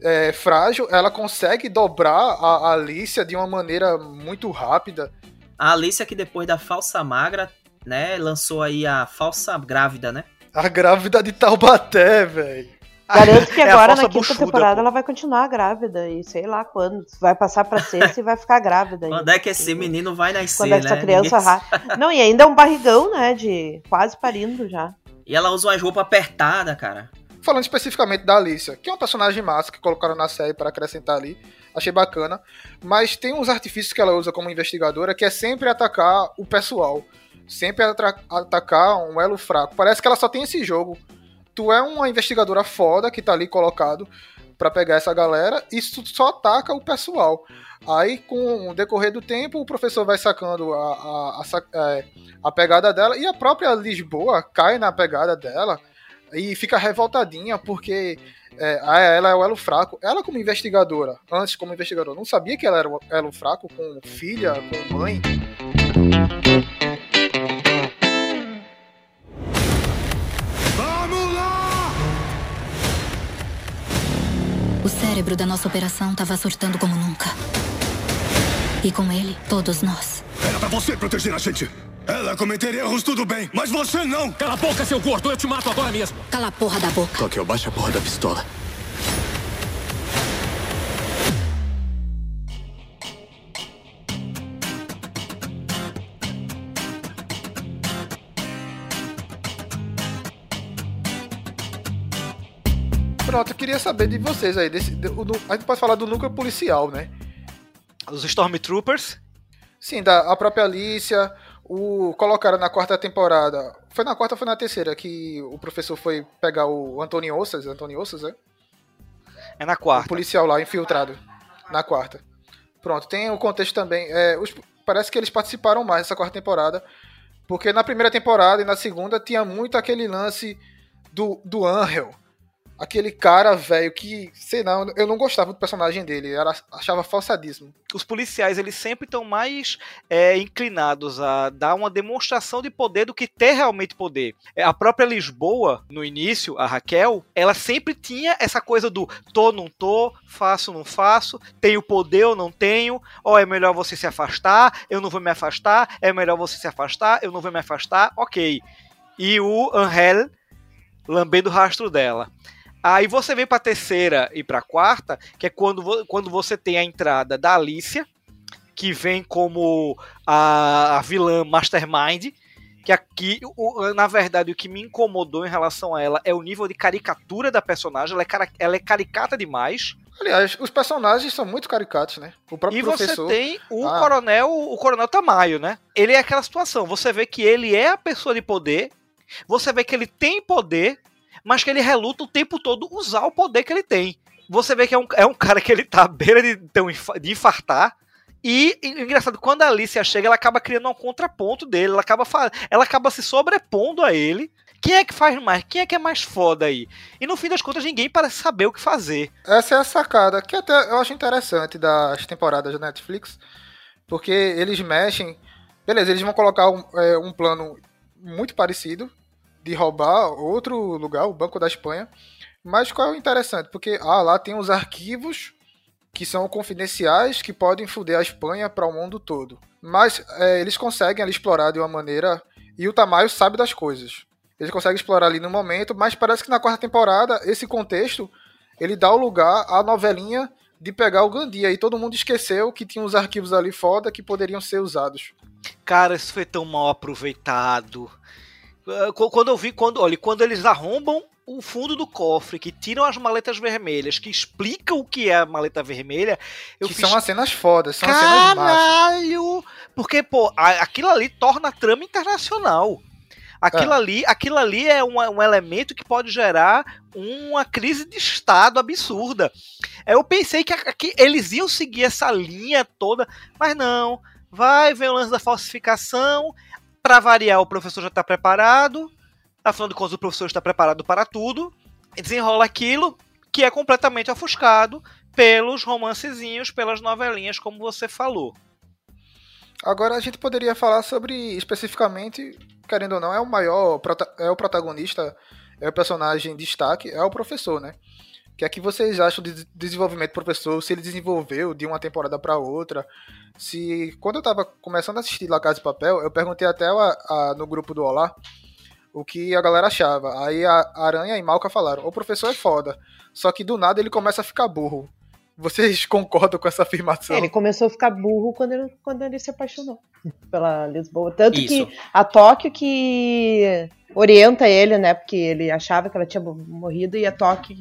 é, frágil, ela consegue dobrar a, a Alicia de uma maneira muito rápida. A Alicia que depois da falsa magra, né, lançou aí a falsa grávida, né? A grávida de Taubaté, velho. Garanto que É agora falsa na quinta buchuda, temporada pô. ela vai continuar grávida e sei lá quando. Vai passar pra sexta e vai ficar grávida. Quando é que esse menino vai nascer, Quando é que né? essa criança Ninguém- ra... Não, e ainda é um barrigão, né? De quase parindo já. E ela usa umas roupas apertadas, cara. Falando especificamente da Alicia, que é um personagem massa que colocaram na série para acrescentar ali. Achei bacana. Mas tem uns artifícios que ela usa como investigadora que é sempre atacar o pessoal. Sempre atacar um elo fraco. Parece que ela só tem esse jogo. Tu é uma investigadora foda que tá ali colocado para pegar essa galera e tu só ataca o pessoal. Aí, com o decorrer do tempo, o professor vai sacando a, a, a, é, a pegada dela e a própria Lisboa cai na pegada dela e fica revoltadinha porque é, ela é o elo fraco. Ela, como investigadora, antes como investigadora, não sabia que ela era o elo fraco com filha, com mãe. O cérebro da nossa operação tava surtando como nunca. E com ele, todos nós. Era pra você proteger a gente. Ela cometer erros, tudo bem, mas você não! Cala a boca, seu gordo! Eu te mato agora mesmo! Cala a porra da boca. Tóquio, baixa a porra da pistola. Pronto, eu queria saber de vocês aí. Desse, do- do- a gente pode falar do núcleo policial, né? Os Stormtroopers. Sim, da a própria Alicia, o colocaram na quarta temporada. Foi na quarta ou foi na terceira que o professor foi pegar o Antônio Ossas, Antônio Ossas, é? É na O quarta. policial lá infiltrado na quarta. Pronto, tem o contexto também. é, os- parece que eles participaram mais dessa quarta temporada. Porque na primeira temporada e na segunda tinha muito aquele lance do, do Angel. Aquele cara velho que, sei não, eu não gostava do personagem dele. Era, achava falsadíssimo. Os policiais, eles sempre estão mais é, inclinados a dar uma demonstração de poder do que ter realmente poder. É, A própria Lisboa, no início, a Raquel, ela sempre tinha essa coisa do tô, não tô, faço, não faço, tenho poder ou não tenho, ó, é melhor você se afastar, eu não vou me afastar, é melhor você se afastar, eu não vou me afastar, ok. E o Angel lambendo o rastro dela. Aí você vem pra terceira e pra quarta, que é quando, quando você tem a entrada da Alicia, que vem como a, a vilã Mastermind, que aqui, na verdade, o que me incomodou em relação a ela é o nível de caricatura da personagem, ela é, ela é caricata demais. Aliás, os personagens são muito caricatos, né? O próprio E você professor. tem o Ah. coronel, o coronel Tamayo, né? Ele é aquela situação, você vê que ele é a pessoa de poder, você vê que ele tem poder, mas que ele reluta o tempo todo usar o poder que ele tem. Você vê que é um, é um cara que ele tá à beira de, de infartar. E, engraçado, quando a Alicia chega, ela acaba criando um contraponto dele, ela acaba, ela acaba se sobrepondo a ele. Quem é que faz mais? Quem é que é mais foda aí? E no fim das contas, ninguém parece saber o que fazer. Essa é a sacada, que até eu acho interessante das temporadas da Netflix, porque eles mexem. Beleza, eles vão colocar um, é, um plano muito parecido de roubar outro lugar, o Banco da Espanha. Mas qual é o interessante? Porque ah, lá tem os arquivos que são confidenciais que podem foder a Espanha para o mundo todo. Mas é, eles conseguem ali explorar de uma maneira. E o Tamayo sabe das coisas. Eles conseguem explorar ali no momento, mas parece que na quarta temporada, esse contexto ele dá o lugar à novelinha de pegar o Gandhi. Aí todo mundo esqueceu que tinha uns arquivos ali foda que poderiam ser usados. Cara, isso foi tão mal aproveitado. Ah, qu- Quando eu vi, quando, olha, quando eles arrombam o fundo do cofre, que tiram as maletas vermelhas, que explicam o que é a maleta vermelha, que fiz, são as cenas fodas, são as cenas caralho! Porque, pô, aquilo ali torna a trama internacional. Aquilo É. ali, aquilo ali é um, um elemento que pode gerar uma crise de estado absurda. Eu pensei que, que eles iam seguir essa linha toda, mas não. Vai ver o lance da falsificação. Pra variar, o professor já tá preparado. Afinal de contas, o professor está preparado para tudo. Desenrola aquilo que é completamente ofuscado pelos romancezinhos, pelas novelinhas, como você falou. Agora a gente poderia falar sobre especificamente, querendo ou não, é o maior, é o protagonista, é o personagem de destaque, é o professor, né? Que é que vocês acham de desenvolvimento do professor? Se ele desenvolveu de uma temporada para outra? Se quando eu tava começando a assistir La Casa de Papel, eu perguntei até a- a- no grupo do Olá o que a galera achava. Aí a Aranha e Malca falaram: "O professor é foda, só que do nada ele começa a ficar burro". Vocês concordam com essa afirmação? É, ele começou a ficar burro quando ele, quando ele se apaixonou pela Lisboa. Tanto Isso. que a Tóquio que orienta ele, né? Porque ele achava que ela tinha morrido e a Tóquio.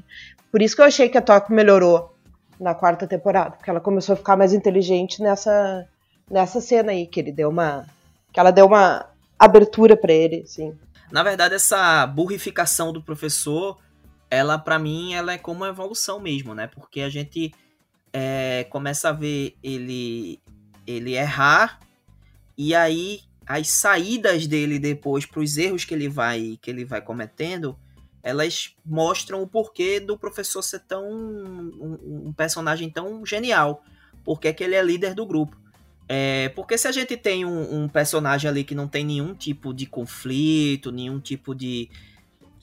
Por isso que eu achei que a Tóquio melhorou na quarta temporada. Porque ela começou a ficar mais inteligente nessa, nessa cena aí, que ele deu uma. Que ela deu uma abertura pra ele, assim. Na verdade, essa burrificação do professor, ela para mim, ela é como uma evolução mesmo, né? Porque a gente é, começa a ver ele ele errar e aí as saídas dele depois para os erros que ele vai que ele vai cometendo, elas mostram o porquê do professor ser tão um, um personagem tão genial, porque é que ele é líder do grupo. É, porque se a gente tem um, um personagem ali que não tem nenhum tipo de conflito, nenhum tipo de.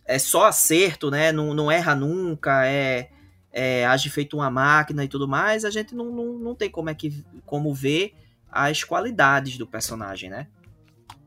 É só acerto, né? Não, não erra nunca, é, é age feito uma máquina e tudo mais, a gente não, não, não tem como, é que, como ver as qualidades do personagem, né?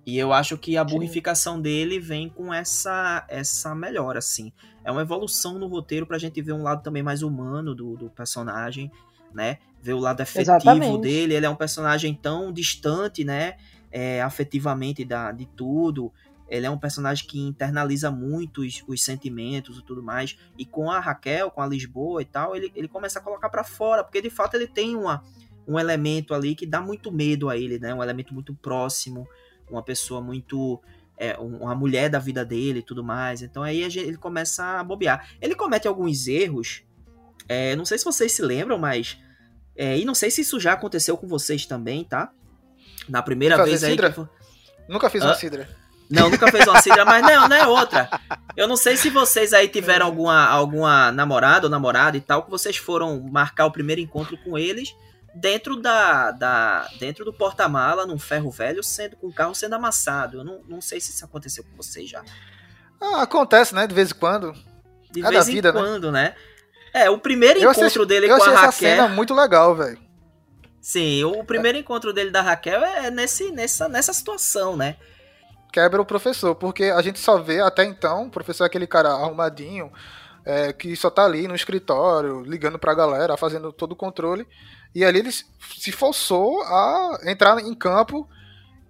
E eu acho que a burrificação dele vem com essa essa melhora, assim. É uma evolução no roteiro pra gente ver um lado também mais humano do, do personagem, né? Ver o lado afetivo Exatamente. dele. Ele é um personagem tão distante, né? É, afetivamente da, de tudo. Ele é um personagem que internaliza muito os, os sentimentos e tudo mais. E com a Raquel, com a Lisboa e tal, ele, ele começa a colocar pra fora, porque de fato ele tem uma, um elemento ali que dá muito medo a ele, né? Um elemento muito próximo, uma pessoa muito. É, um- uma mulher da vida dele e tudo mais. Então aí ele começa a bobear. Ele comete alguns erros. é, não sei se vocês se lembram, mas. é, e não sei se isso já aconteceu com vocês também, tá? Na primeira Fazer vez aí. cidra? que for- Nunca fiz uma cidra. não, nunca fez uma cidra, mas não, não é outra. Eu não sei se vocês aí tiveram alguma, alguma namorada ou namorada e tal, que vocês foram marcar o primeiro encontro com eles dentro da, da dentro do porta-mala, num ferro velho, sendo com o carro sendo amassado. Eu não, não sei se isso aconteceu com vocês já. Ah, acontece, né? De vez em quando. De É da vez vida, em né? quando, né? É, o primeiro Eu encontro achei, dele com a achei essa Raquel. cena muito legal, velho. Sim, o primeiro encontro dele da Raquel é nesse, nessa, nessa situação, né? Quebra o professor, porque a gente só vê até então, o professor é aquele cara arrumadinho, é, que só tá ali no escritório, ligando pra galera, fazendo todo o controle. E ali ele se forçou a entrar em campo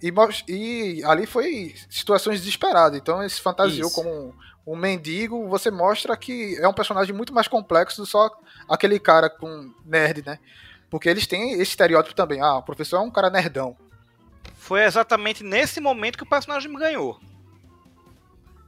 e, e ali foi situações desesperadas. Então ele se fantasiou Isso. como um, um mendigo. Você mostra que é um personagem muito mais complexo do só aquele cara com nerd, né? Porque eles têm esse estereótipo também. Ah, o professor é um cara nerdão. Foi exatamente nesse momento que o personagem me ganhou.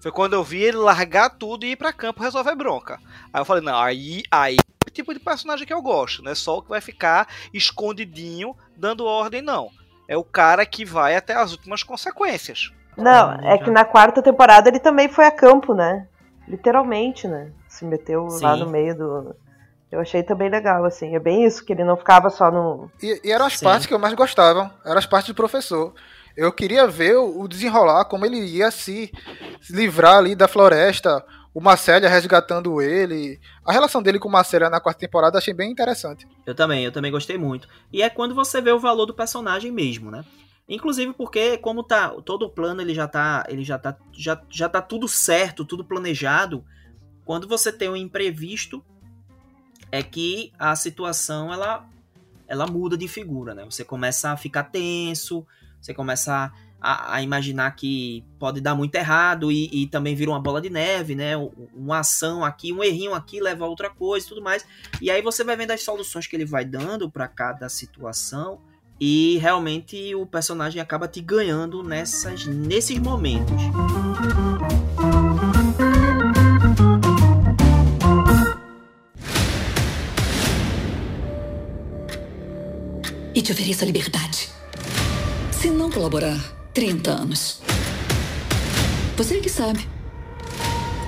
Foi quando eu vi ele largar tudo e ir pra campo resolver bronca. Aí eu falei, não, aí, aí tipo de personagem que eu gosto, não é só o que vai ficar escondidinho dando ordem, não. É o cara que vai até as últimas consequências. Não, é que na quarta temporada ele também foi a campo, né? Literalmente, né? Se meteu lá Sim. no meio do. Eu achei também legal, assim. É bem isso, que ele não ficava só no. E, e eram as Sim. partes que eu mais gostava. Eram as partes do professor. Eu queria ver o desenrolar, como ele ia se se livrar ali da floresta. O Marcélia resgatando ele. A relação dele com o Marcélia na quarta temporada achei bem interessante. Eu também, eu também gostei muito. E é quando você vê o valor do personagem mesmo, né? Inclusive porque como tá todo o plano ele já tá, ele já tá já, já tá tudo certo, tudo planejado. Quando você tem um imprevisto é que a situação ela ela muda de figura, né? Você começa a ficar tenso, você começa a, a imaginar que pode dar muito errado e, e também vira uma bola de neve, né? Um- Uma ação aqui, um errinho aqui leva a outra coisa e tudo mais. E aí você vai vendo as soluções que ele vai dando pra cada situação e realmente o personagem acaba te ganhando nessas, nesses momentos. E te ofereço a liberdade. Se não colaborar, 30 anos. Você é que sabe.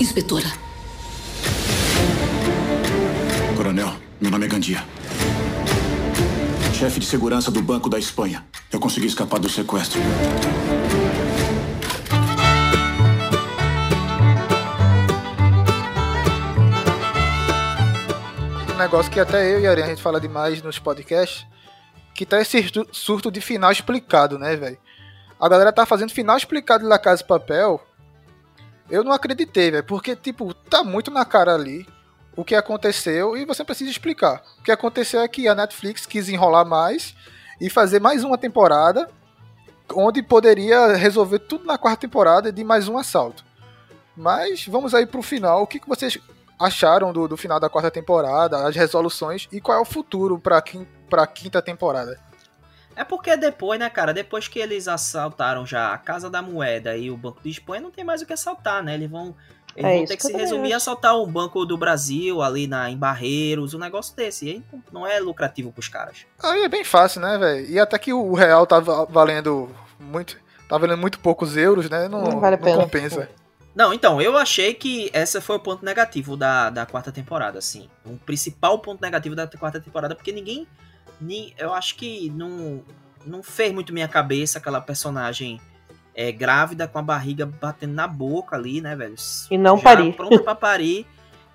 Inspetora. Coronel, meu nome é Gandia. Chefe de segurança do Banco da Espanha. Eu consegui escapar do sequestro. Um negócio que até eu e a Ariane a gente fala demais nos podcasts. Que tá esse surto- surto de final explicado, né, velho? A galera tá fazendo final explicado de La Casa de Papel. Eu não acreditei, velho. Porque, tipo, tá muito na cara ali o que aconteceu e você precisa explicar. O que aconteceu é que a Netflix quis enrolar mais e fazer mais uma temporada onde poderia resolver tudo na quarta temporada de mais um assalto. Mas vamos aí pro final. O que, que vocês acharam do, do final da quarta temporada, as resoluções e qual é o futuro quin, pra quinta temporada? É porque depois, né, cara, depois que eles assaltaram já a Casa da Moeda e o Banco de Espanha, não tem mais o que assaltar, né? Eles vão, eles É vão ter que que se resumir a assaltar o Banco do Brasil ali na, em Barreiros, um negócio desse. E aí não é lucrativo pros caras. Aí é bem fácil, né, velho? E até que o real tá va- valendo muito. Tá valendo muito poucos euros, né? Não, Não vale a não compensa. Não, então, eu achei que esse foi o ponto negativo da, da quarta temporada, assim. O principal ponto negativo da quarta temporada, porque ninguém. Eu acho que não, não fez muito minha cabeça aquela personagem é, grávida com a barriga batendo na boca ali, né, velho? E não Já parir. Pronta pra parir.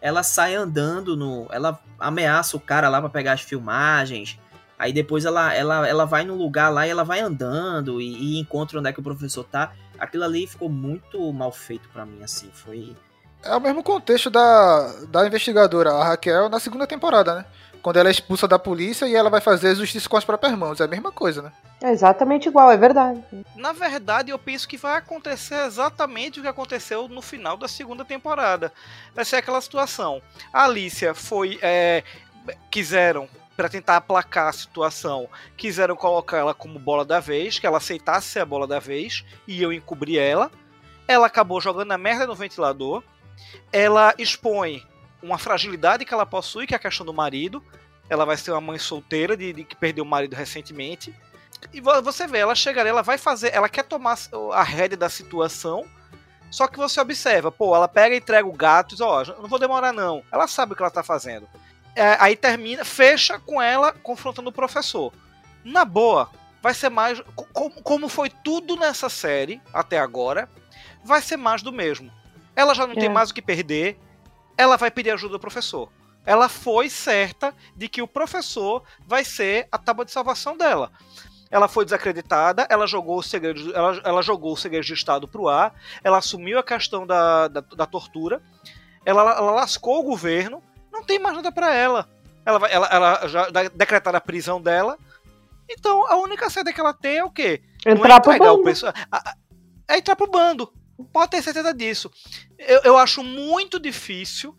Ela sai andando no. Ela ameaça o cara lá pra pegar as filmagens. Aí depois ela, ela, ela vai no lugar lá e ela vai andando e, e encontra onde é que o professor tá. Aquilo ali ficou muito mal feito para mim, assim. Foi. É o mesmo contexto da, da investigadora, a Raquel, na segunda temporada, né? Quando ela é expulsa da polícia e ela vai fazer justiça com as próprias mãos. É a mesma coisa, né? É exatamente igual, é verdade. Na verdade, eu penso que vai acontecer exatamente o que aconteceu no final da segunda temporada. Vai ser aquela situação. A Alicia foi. É, quiseram para tentar aplacar a situação, quiseram colocar ela como bola da vez, que ela aceitasse ser a bola da vez, e eu encobri ela. Ela acabou jogando a merda no ventilador. Ela expõe uma fragilidade que ela possui, que é a questão do marido. Ela vai ser uma mãe solteira de, de que perdeu o marido recentemente. E você vê, ela chega ali, ela vai fazer, ela quer tomar a rédea da situação. Só que você observa, pô, ela pega e entrega o gato e diz, ó, oh, não vou demorar não. Ela sabe o que ela tá fazendo. É, aí termina, fecha com ela confrontando o professor. Na boa, vai ser mais. Como, como foi tudo nessa série até agora, vai ser mais do mesmo. Ela já não é. tem mais o que perder, ela vai pedir ajuda do professor. Ela foi certa de que o professor vai ser a tábua de salvação dela. Ela foi desacreditada, ela jogou o segredo, ela, ela jogou o segredo de Estado pro ar, ela assumiu a questão da, da, da tortura, ela, ela lascou o governo, não tem mais nada para ela. Ela, vai, ela, ela já decretaram a prisão dela. Então a única saída que ela tem é o quê? Entrar é pro bando. Pessoal, é entrar pro bando. Pode ter certeza disso. Eu, eu acho muito difícil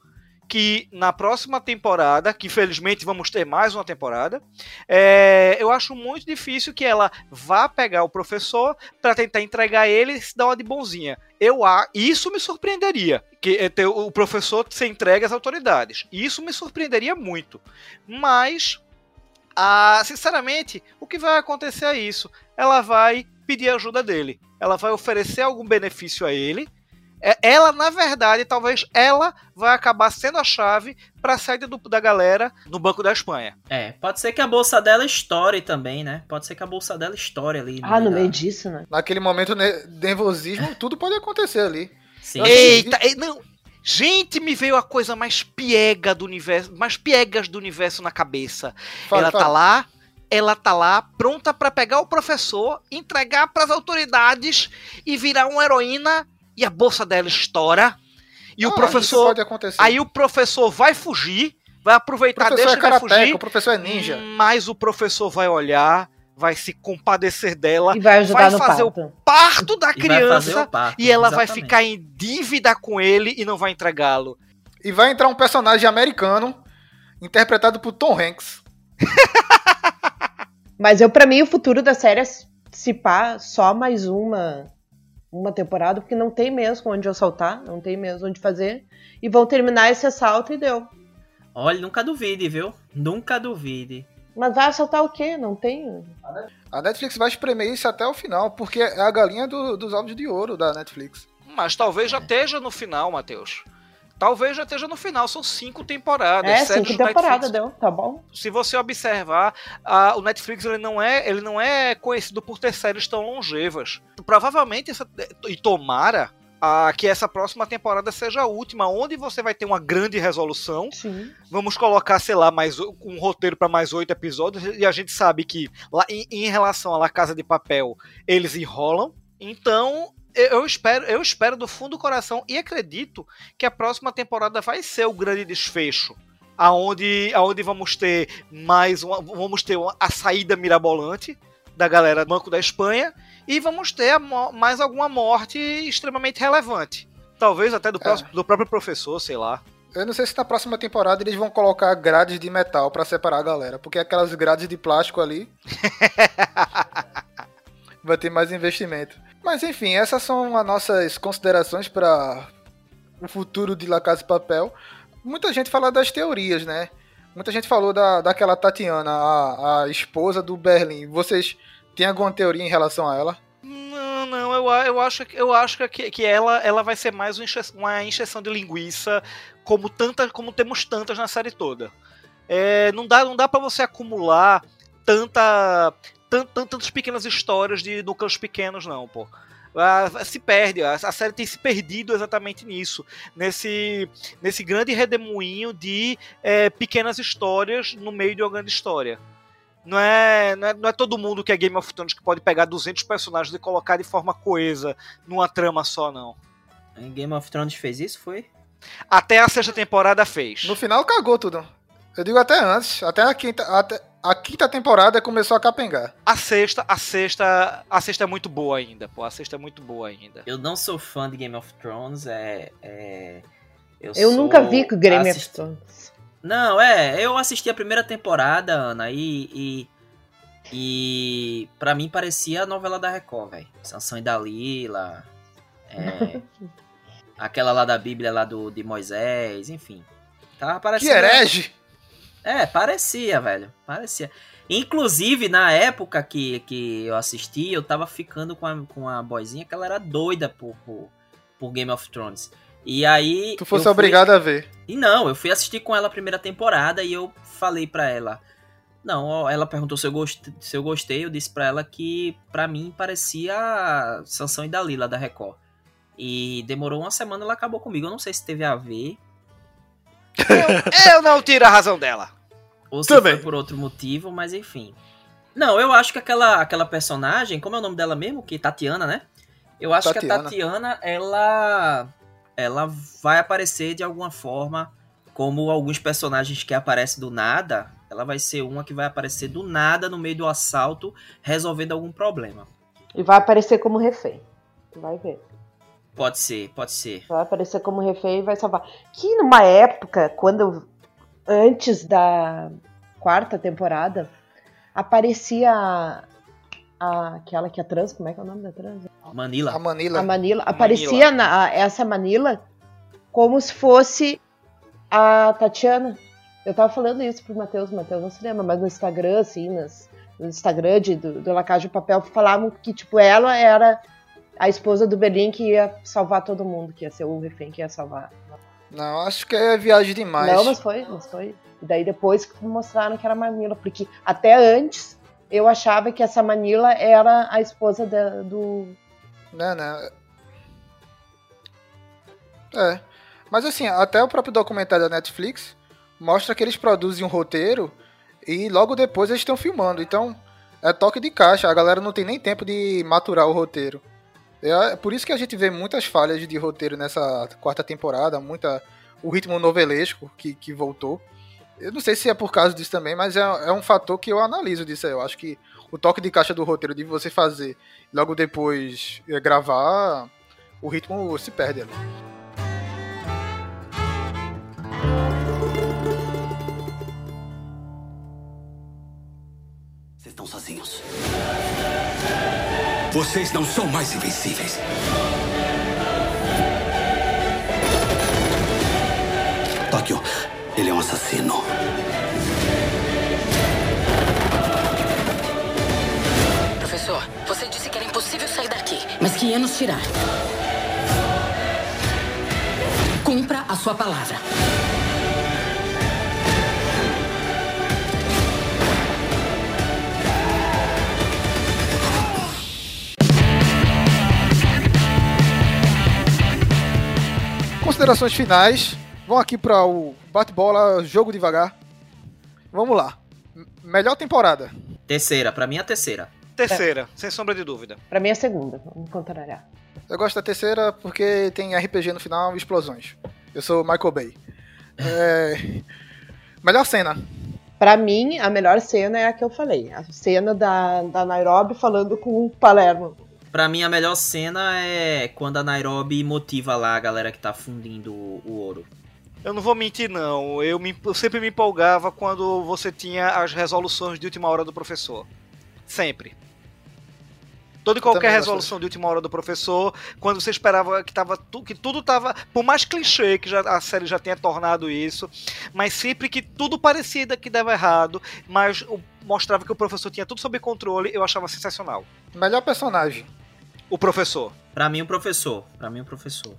que na próxima temporada, que infelizmente vamos ter mais uma temporada, é, eu acho muito difícil que ela vá pegar o professor para tentar entregar ele e se dar uma de bonzinha. Eu isso me surpreenderia que é, ter o professor se entregue às autoridades. Isso me surpreenderia muito. Mas ah, sinceramente, o que vai acontecer é isso. Ela vai pedir ajuda dele. Ela vai oferecer algum benefício a ele é, ela, na verdade, talvez ela vai acabar sendo a chave para a saída do, da galera no Banco da Espanha. É, pode ser que a bolsa dela estoure também, né? Pode ser que a bolsa dela estoure ali. No ah, no meio disso, né? Naquele momento de nervosismo, tudo pode acontecer ali. Sim. Eita, que... não. Gente, me veio a coisa mais piega do universo, mais piegas do universo na cabeça. Fala, ela tá fala. tá lá, ela tá lá pronta para pegar o professor, entregar para as autoridades e virar uma heroína e a bolsa dela estoura. E ah, o professor. Aí o professor vai fugir, vai aproveitar, deixa é karateca, fugir. O professor é ninja. Mas o professor vai olhar, vai se compadecer dela, e vai, vai fazer parto. o parto da criança e, parto, e ela exatamente. vai ficar em dívida com ele e não vai entregá-lo. E vai entrar um personagem americano interpretado por Tom Hanks. Mas eu para mim o futuro da série é se pá só mais uma uma temporada, porque não tem mesmo onde assaltar, não tem mesmo onde fazer. E vão terminar esse assalto e deu. Olha, nunca duvide, viu? Nunca duvide. Mas vai assaltar o quê? Não tem. A Netflix vai espremer isso até o final, porque é a galinha do, dos ovos de ouro da Netflix. Mas talvez já esteja no final, Matheus. Talvez já esteja no final, são cinco temporadas. É, cinco temporadas, deu, tá bom. Se você observar, a, o Netflix ele não, é, ele não é conhecido por ter séries tão longevas. Provavelmente, essa, e tomara, a, que essa próxima temporada seja a última, onde você vai ter uma grande resolução. Sim. Vamos colocar, sei lá, mais um roteiro para mais oito episódios. E a gente sabe que lá, em, em relação à La Casa de Papel, eles enrolam. Então, eu espero, eu espero do fundo do coração e acredito que a próxima temporada vai ser o grande desfecho. Aonde, aonde vamos ter mais uma, vamos ter uma, a saída mirabolante da galera do Banco da Espanha e vamos ter mais alguma morte extremamente relevante. Talvez até do, é. próximo, do próprio professor, sei lá. Eu não sei se na próxima temporada eles vão colocar grades de metal para separar a galera, porque aquelas grades de plástico ali vai ter mais investimento. Mas enfim, essas são as nossas considerações para o futuro de La Casa de Papel. Muita gente fala das teorias, né? Muita gente falou da, daquela Tatiana, a, a esposa do Berlim. Vocês têm alguma teoria em relação a ela? Não, não, eu, eu acho, eu acho que, que ela, ela vai ser mais uma injeção de linguiça, como, tanta, como temos tantas na série toda. É, não dá, não dá para você acumular tanta tantas pequenas histórias de núcleos pequenos, não, pô. se perde, a, série tem se perdido exatamente nisso, nesse, nesse grande redemoinho de é, pequenas histórias no meio de uma grande história. Não é, não é, não é todo mundo que é Game of Thrones que pode pegar 200 personagens e colocar de forma coesa numa trama só, não. Game of Thrones fez isso, foi? Até a sexta temporada fez. No final cagou tudo. Eu digo até antes, até a quinta, até a quinta temporada começou a capengar. A sexta, a sexta, a sexta é muito boa ainda, pô. A sexta é muito boa ainda. Eu não sou fã de Game of Thrones, é. é eu, eu nunca vi com Game of Thrones. Não, é, eu assisti a primeira temporada, Ana, e. e, e pra mim parecia a novela da Record, velho. Sansão e Dalila. É, aquela lá da Bíblia lá do, de Moisés, enfim. Tava parecendo. Que herege! É, parecia, velho. Parecia. Inclusive, na época que, que eu assisti, eu tava ficando com a, com a boizinha que ela era doida por, por, por Game of Thrones. E aí. Tu fosse obrigado a ver. E não, eu fui assistir com ela a primeira temporada e eu falei pra ela. Não, ela perguntou se eu gostei, se eu, gostei eu disse pra ela que pra mim parecia Sansão e Dalila da Record. E demorou uma semana ela acabou comigo. Eu não sei se teve a ver. Eu, eu não tiro a razão dela. Ou se Também. foi por outro motivo, mas enfim. Não, eu acho que aquela, aquela personagem, como é o nome dela mesmo? Que Tatiana, né? Eu acho Tatiana. que a Tatiana, ela ela vai aparecer de alguma forma, como alguns personagens que aparecem do nada, ela vai ser uma que vai aparecer do nada no meio do assalto, resolvendo algum problema. E vai aparecer como refém. Vai ver. Pode ser, pode ser. Vai aparecer como refém e vai salvar. Que numa época, quando. Antes da quarta temporada, aparecia a, aquela que é trans, como é que é o nome da trans? Manila. A Manila. A Manila. Aparecia Na, a, essa Manila como se fosse a Tatiana. Eu tava falando isso pro Matheus, o Matheus não se lembra, mas no Instagram, assim, nas, no Instagram de, do, do La Casa de Papel, falavam que, tipo, ela era a esposa do Berlim que ia salvar todo mundo, que ia ser o refém que ia salvar. Não, acho que é viagem demais. Não, mas foi, mas foi. E daí depois mostraram que era Manila, porque até antes eu achava que essa Manila era a esposa da, do. Não, não. É. Mas assim, até o próprio documentário da Netflix mostra que eles produzem um roteiro e logo depois eles estão filmando. Então, é toque de caixa. A galera não tem nem tempo de maturar o roteiro. É por isso que a gente vê muitas falhas de roteiro nessa quarta temporada, muita o ritmo novelesco que, que voltou. Eu não sei se é por causa disso também, mas é, é um fator que eu analiso disso aí. Eu acho que o toque de caixa do roteiro de você fazer logo depois é, gravar, o ritmo se perde ali. Vocês estão sozinhos. Vocês não são mais invencíveis. Tóquio, ele é um assassino. Professor, você disse que era impossível sair daqui, mas que ia nos tirar. Cumpra a sua palavra. Considerações finais. Vamos aqui para o bate-bola, jogo devagar. Vamos lá. Melhor temporada. Terceira, para mim é a terceira. Terceira, é. sem sombra de dúvida. Para mim é a segunda, vamos contrariar. Eu gosto da terceira porque tem RPG no final e explosões. Eu sou Michael Bay. É... Melhor cena. Para mim, a melhor cena é a que eu falei. A cena da, da Nairobi falando com o Palermo. Pra mim, a melhor cena é quando a Nairobi motiva lá a galera que tá fundindo o, o ouro. Eu não vou mentir, não. Eu, me, eu, sempre me empolgava quando você tinha as resoluções de última hora do professor. Sempre. Toda e qualquer resolução de última hora do professor, quando você esperava que, tava, que tudo tava. Por mais clichê que já, a série já tenha tornado isso, mas sempre que tudo parecia que dava errado, mas mostrava que o professor tinha tudo sob controle, eu achava sensacional. Melhor personagem. O professor. Para mim, o professor. Para mim, o professor.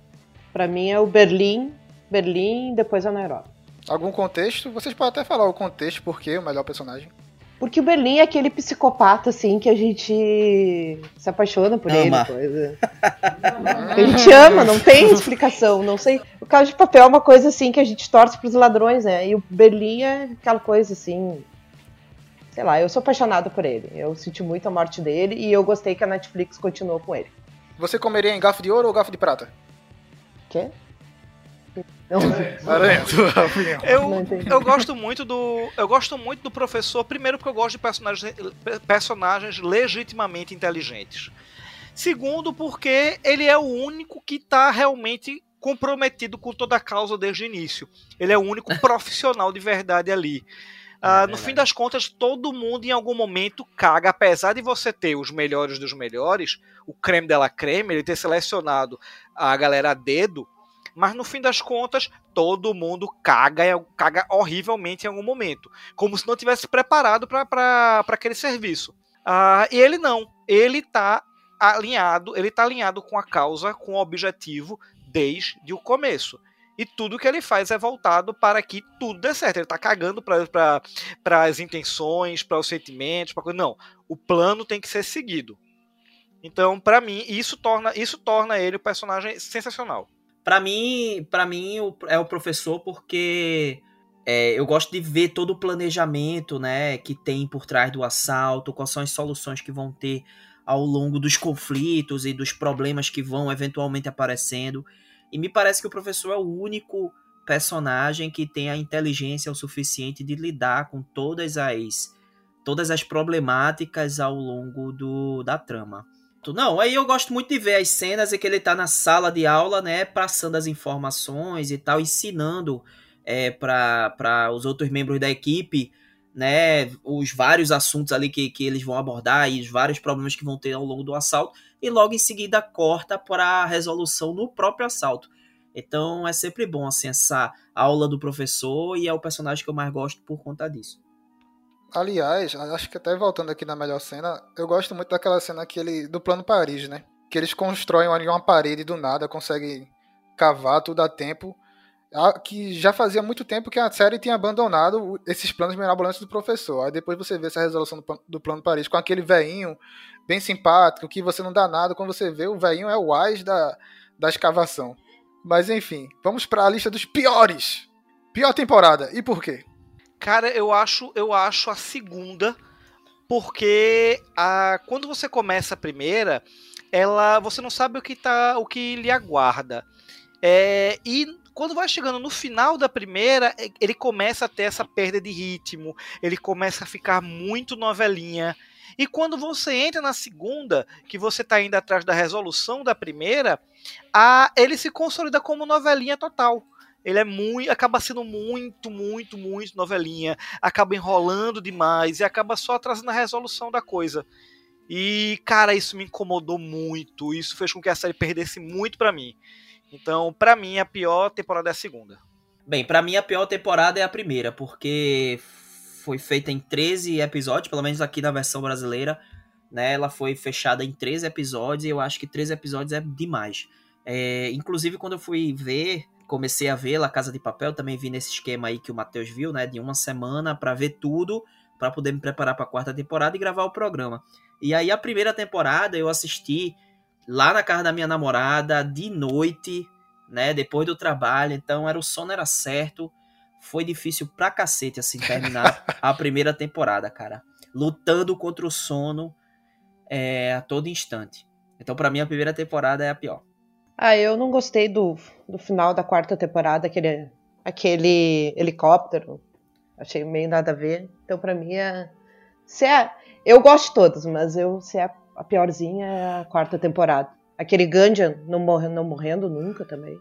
Para mim é o Berlim Berlim, depois a Nairobi. Algum contexto? Vocês podem até falar o contexto, porque o melhor personagem. Porque o Berlim é aquele psicopata, assim, que a gente se apaixona por ama. ele. Coisa. a gente ama, não tem explicação, não sei. O caso de papel é uma coisa, assim, que a gente torce pros ladrões, né? E o Berlim é aquela coisa, assim, sei lá, eu sou apaixonada por ele. Eu senti muito a morte dele e eu gostei que a Netflix continuou com ele. Você comeria em garfo de ouro ou garfo de prata? Quê? Aranha, tua opinião. Eu, eu gosto muito do. Eu gosto muito do professor, primeiro porque eu gosto de personagens, personagens legitimamente inteligentes. Segundo, porque ele é o único que está realmente comprometido com toda a causa desde o início. Ele é o único profissional de verdade ali. Ah, no fim das contas, todo mundo em algum momento caga, apesar de você ter os melhores dos melhores, o creme dela creme, ele ter selecionado a galera a dedo, mas no fim das contas, todo mundo caga, caga horrivelmente em algum momento, como se não tivesse preparado para aquele serviço. Ah, e ele não, ele tá alinhado, ele tá alinhado com a causa, com o objetivo desde o começo. E tudo que ele faz é voltado para que tudo dê certo. Ele tá cagando para as intenções, para os sentimentos, para Não, o plano tem que ser seguido. Então, para mim, isso torna, isso torna ele o personagem sensacional. Para mim, para mim é o professor porque é, eu gosto de ver todo o planejamento, né, que tem por trás do assalto, quais são as soluções que vão ter ao longo dos conflitos e dos problemas que vão eventualmente aparecendo. E me parece que o professor é o único personagem que tem a inteligência o suficiente de lidar com todas as todas as problemáticas ao longo do, da trama. Não, aí eu gosto muito de ver as cenas em que ele tá na sala de aula, né, passando as informações e tal, ensinando é, para os outros membros da equipe, né, os vários assuntos ali que, que eles vão abordar e os vários problemas que vão ter ao longo do assalto, e logo em seguida corta para a resolução no próprio assalto. Então é sempre bom assim essa aula do professor e é o personagem que eu mais gosto por conta disso. Aliás, acho que até voltando aqui na melhor cena, eu gosto muito daquela cena que ele, do plano Paris, né? Que eles constroem uma parede do nada, conseguem cavar tudo a tempo. Que já fazia muito tempo que a série tinha abandonado esses planos mirabolantes do professor. Aí depois você vê essa resolução do, do plano Paris com aquele veinho bem simpático, que você não dá nada. Quando você vê, o veinho é o Ais da, da escavação. Mas enfim, vamos para a lista dos piores. Pior temporada. E por quê? Cara, eu acho, eu acho a segunda, porque a, quando você começa a primeira, ela, você não sabe o que tá, o que lhe aguarda. É, e quando vai chegando no final da primeira, ele começa a ter essa perda de ritmo, ele começa a ficar muito novelinha. E quando você entra na segunda, que você está indo atrás da resolução da primeira, a, ele se consolida como novelinha total ele é muito, acaba sendo muito, muito, muito novelinha, acaba enrolando demais e acaba só trazendo a resolução da coisa. E, cara, isso me incomodou muito. Isso fez com que a série perdesse muito para mim. Então, para mim, a pior temporada é a segunda. Bem, para mim, a pior temporada é a primeira, porque foi feita em 13 episódios, pelo menos aqui na versão brasileira. Né, ela foi fechada em 13 episódios e eu acho que 13 episódios é demais. É, inclusive, quando eu fui ver comecei a ver La Casa de Papel, também vi nesse esquema aí que o Matheus viu, né, de uma semana para ver tudo, para poder me preparar para a quarta temporada e gravar o programa. E aí a primeira temporada eu assisti lá na casa da minha namorada de noite, né, depois do trabalho, então era o sono era certo. Foi difícil pra cacete assim terminar a primeira temporada, cara. Lutando contra o sono é, a todo instante. Então, para mim, a primeira temporada é a pior. Ah, eu não gostei do, do final da quarta temporada, aquele, aquele helicóptero. Achei meio nada a ver. Então, pra mim, é. Se é eu gosto de todas, mas eu, se é a piorzinha é a quarta temporada. Aquele Gunjan não, morre, não morrendo nunca também.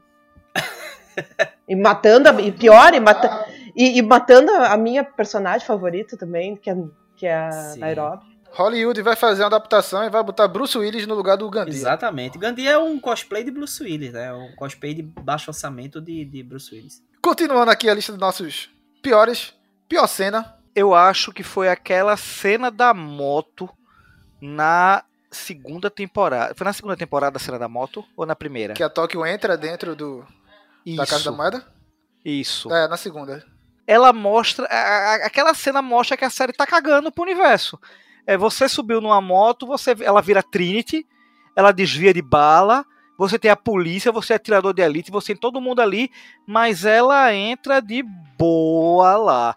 E matando, a, e pior, e, mata, e, e, matando a minha personagem favorita também, que é, que é a Sim. Nairobi. Hollywood vai fazer uma adaptação e vai botar Bruce Willis no lugar do Gandhi. Exatamente. Gandhi é um cosplay de Bruce Willis, né? Um cosplay de baixo orçamento de, de Bruce Willis. Continuando aqui a lista dos nossos piores. Pior cena. Eu acho que foi aquela cena da moto na segunda temporada. Foi na segunda temporada a cena da moto ou na primeira? Que a Tóquio entra dentro do Isso. da Casa da Moeda? Isso. É, na segunda. Ela mostra. A, a, aquela cena mostra que a série tá cagando pro universo. É, você subiu numa moto, você, ela vira Trinity, ela desvia de bala, você tem a polícia, você é atirador de elite, você tem todo mundo ali, mas ela entra de boa lá.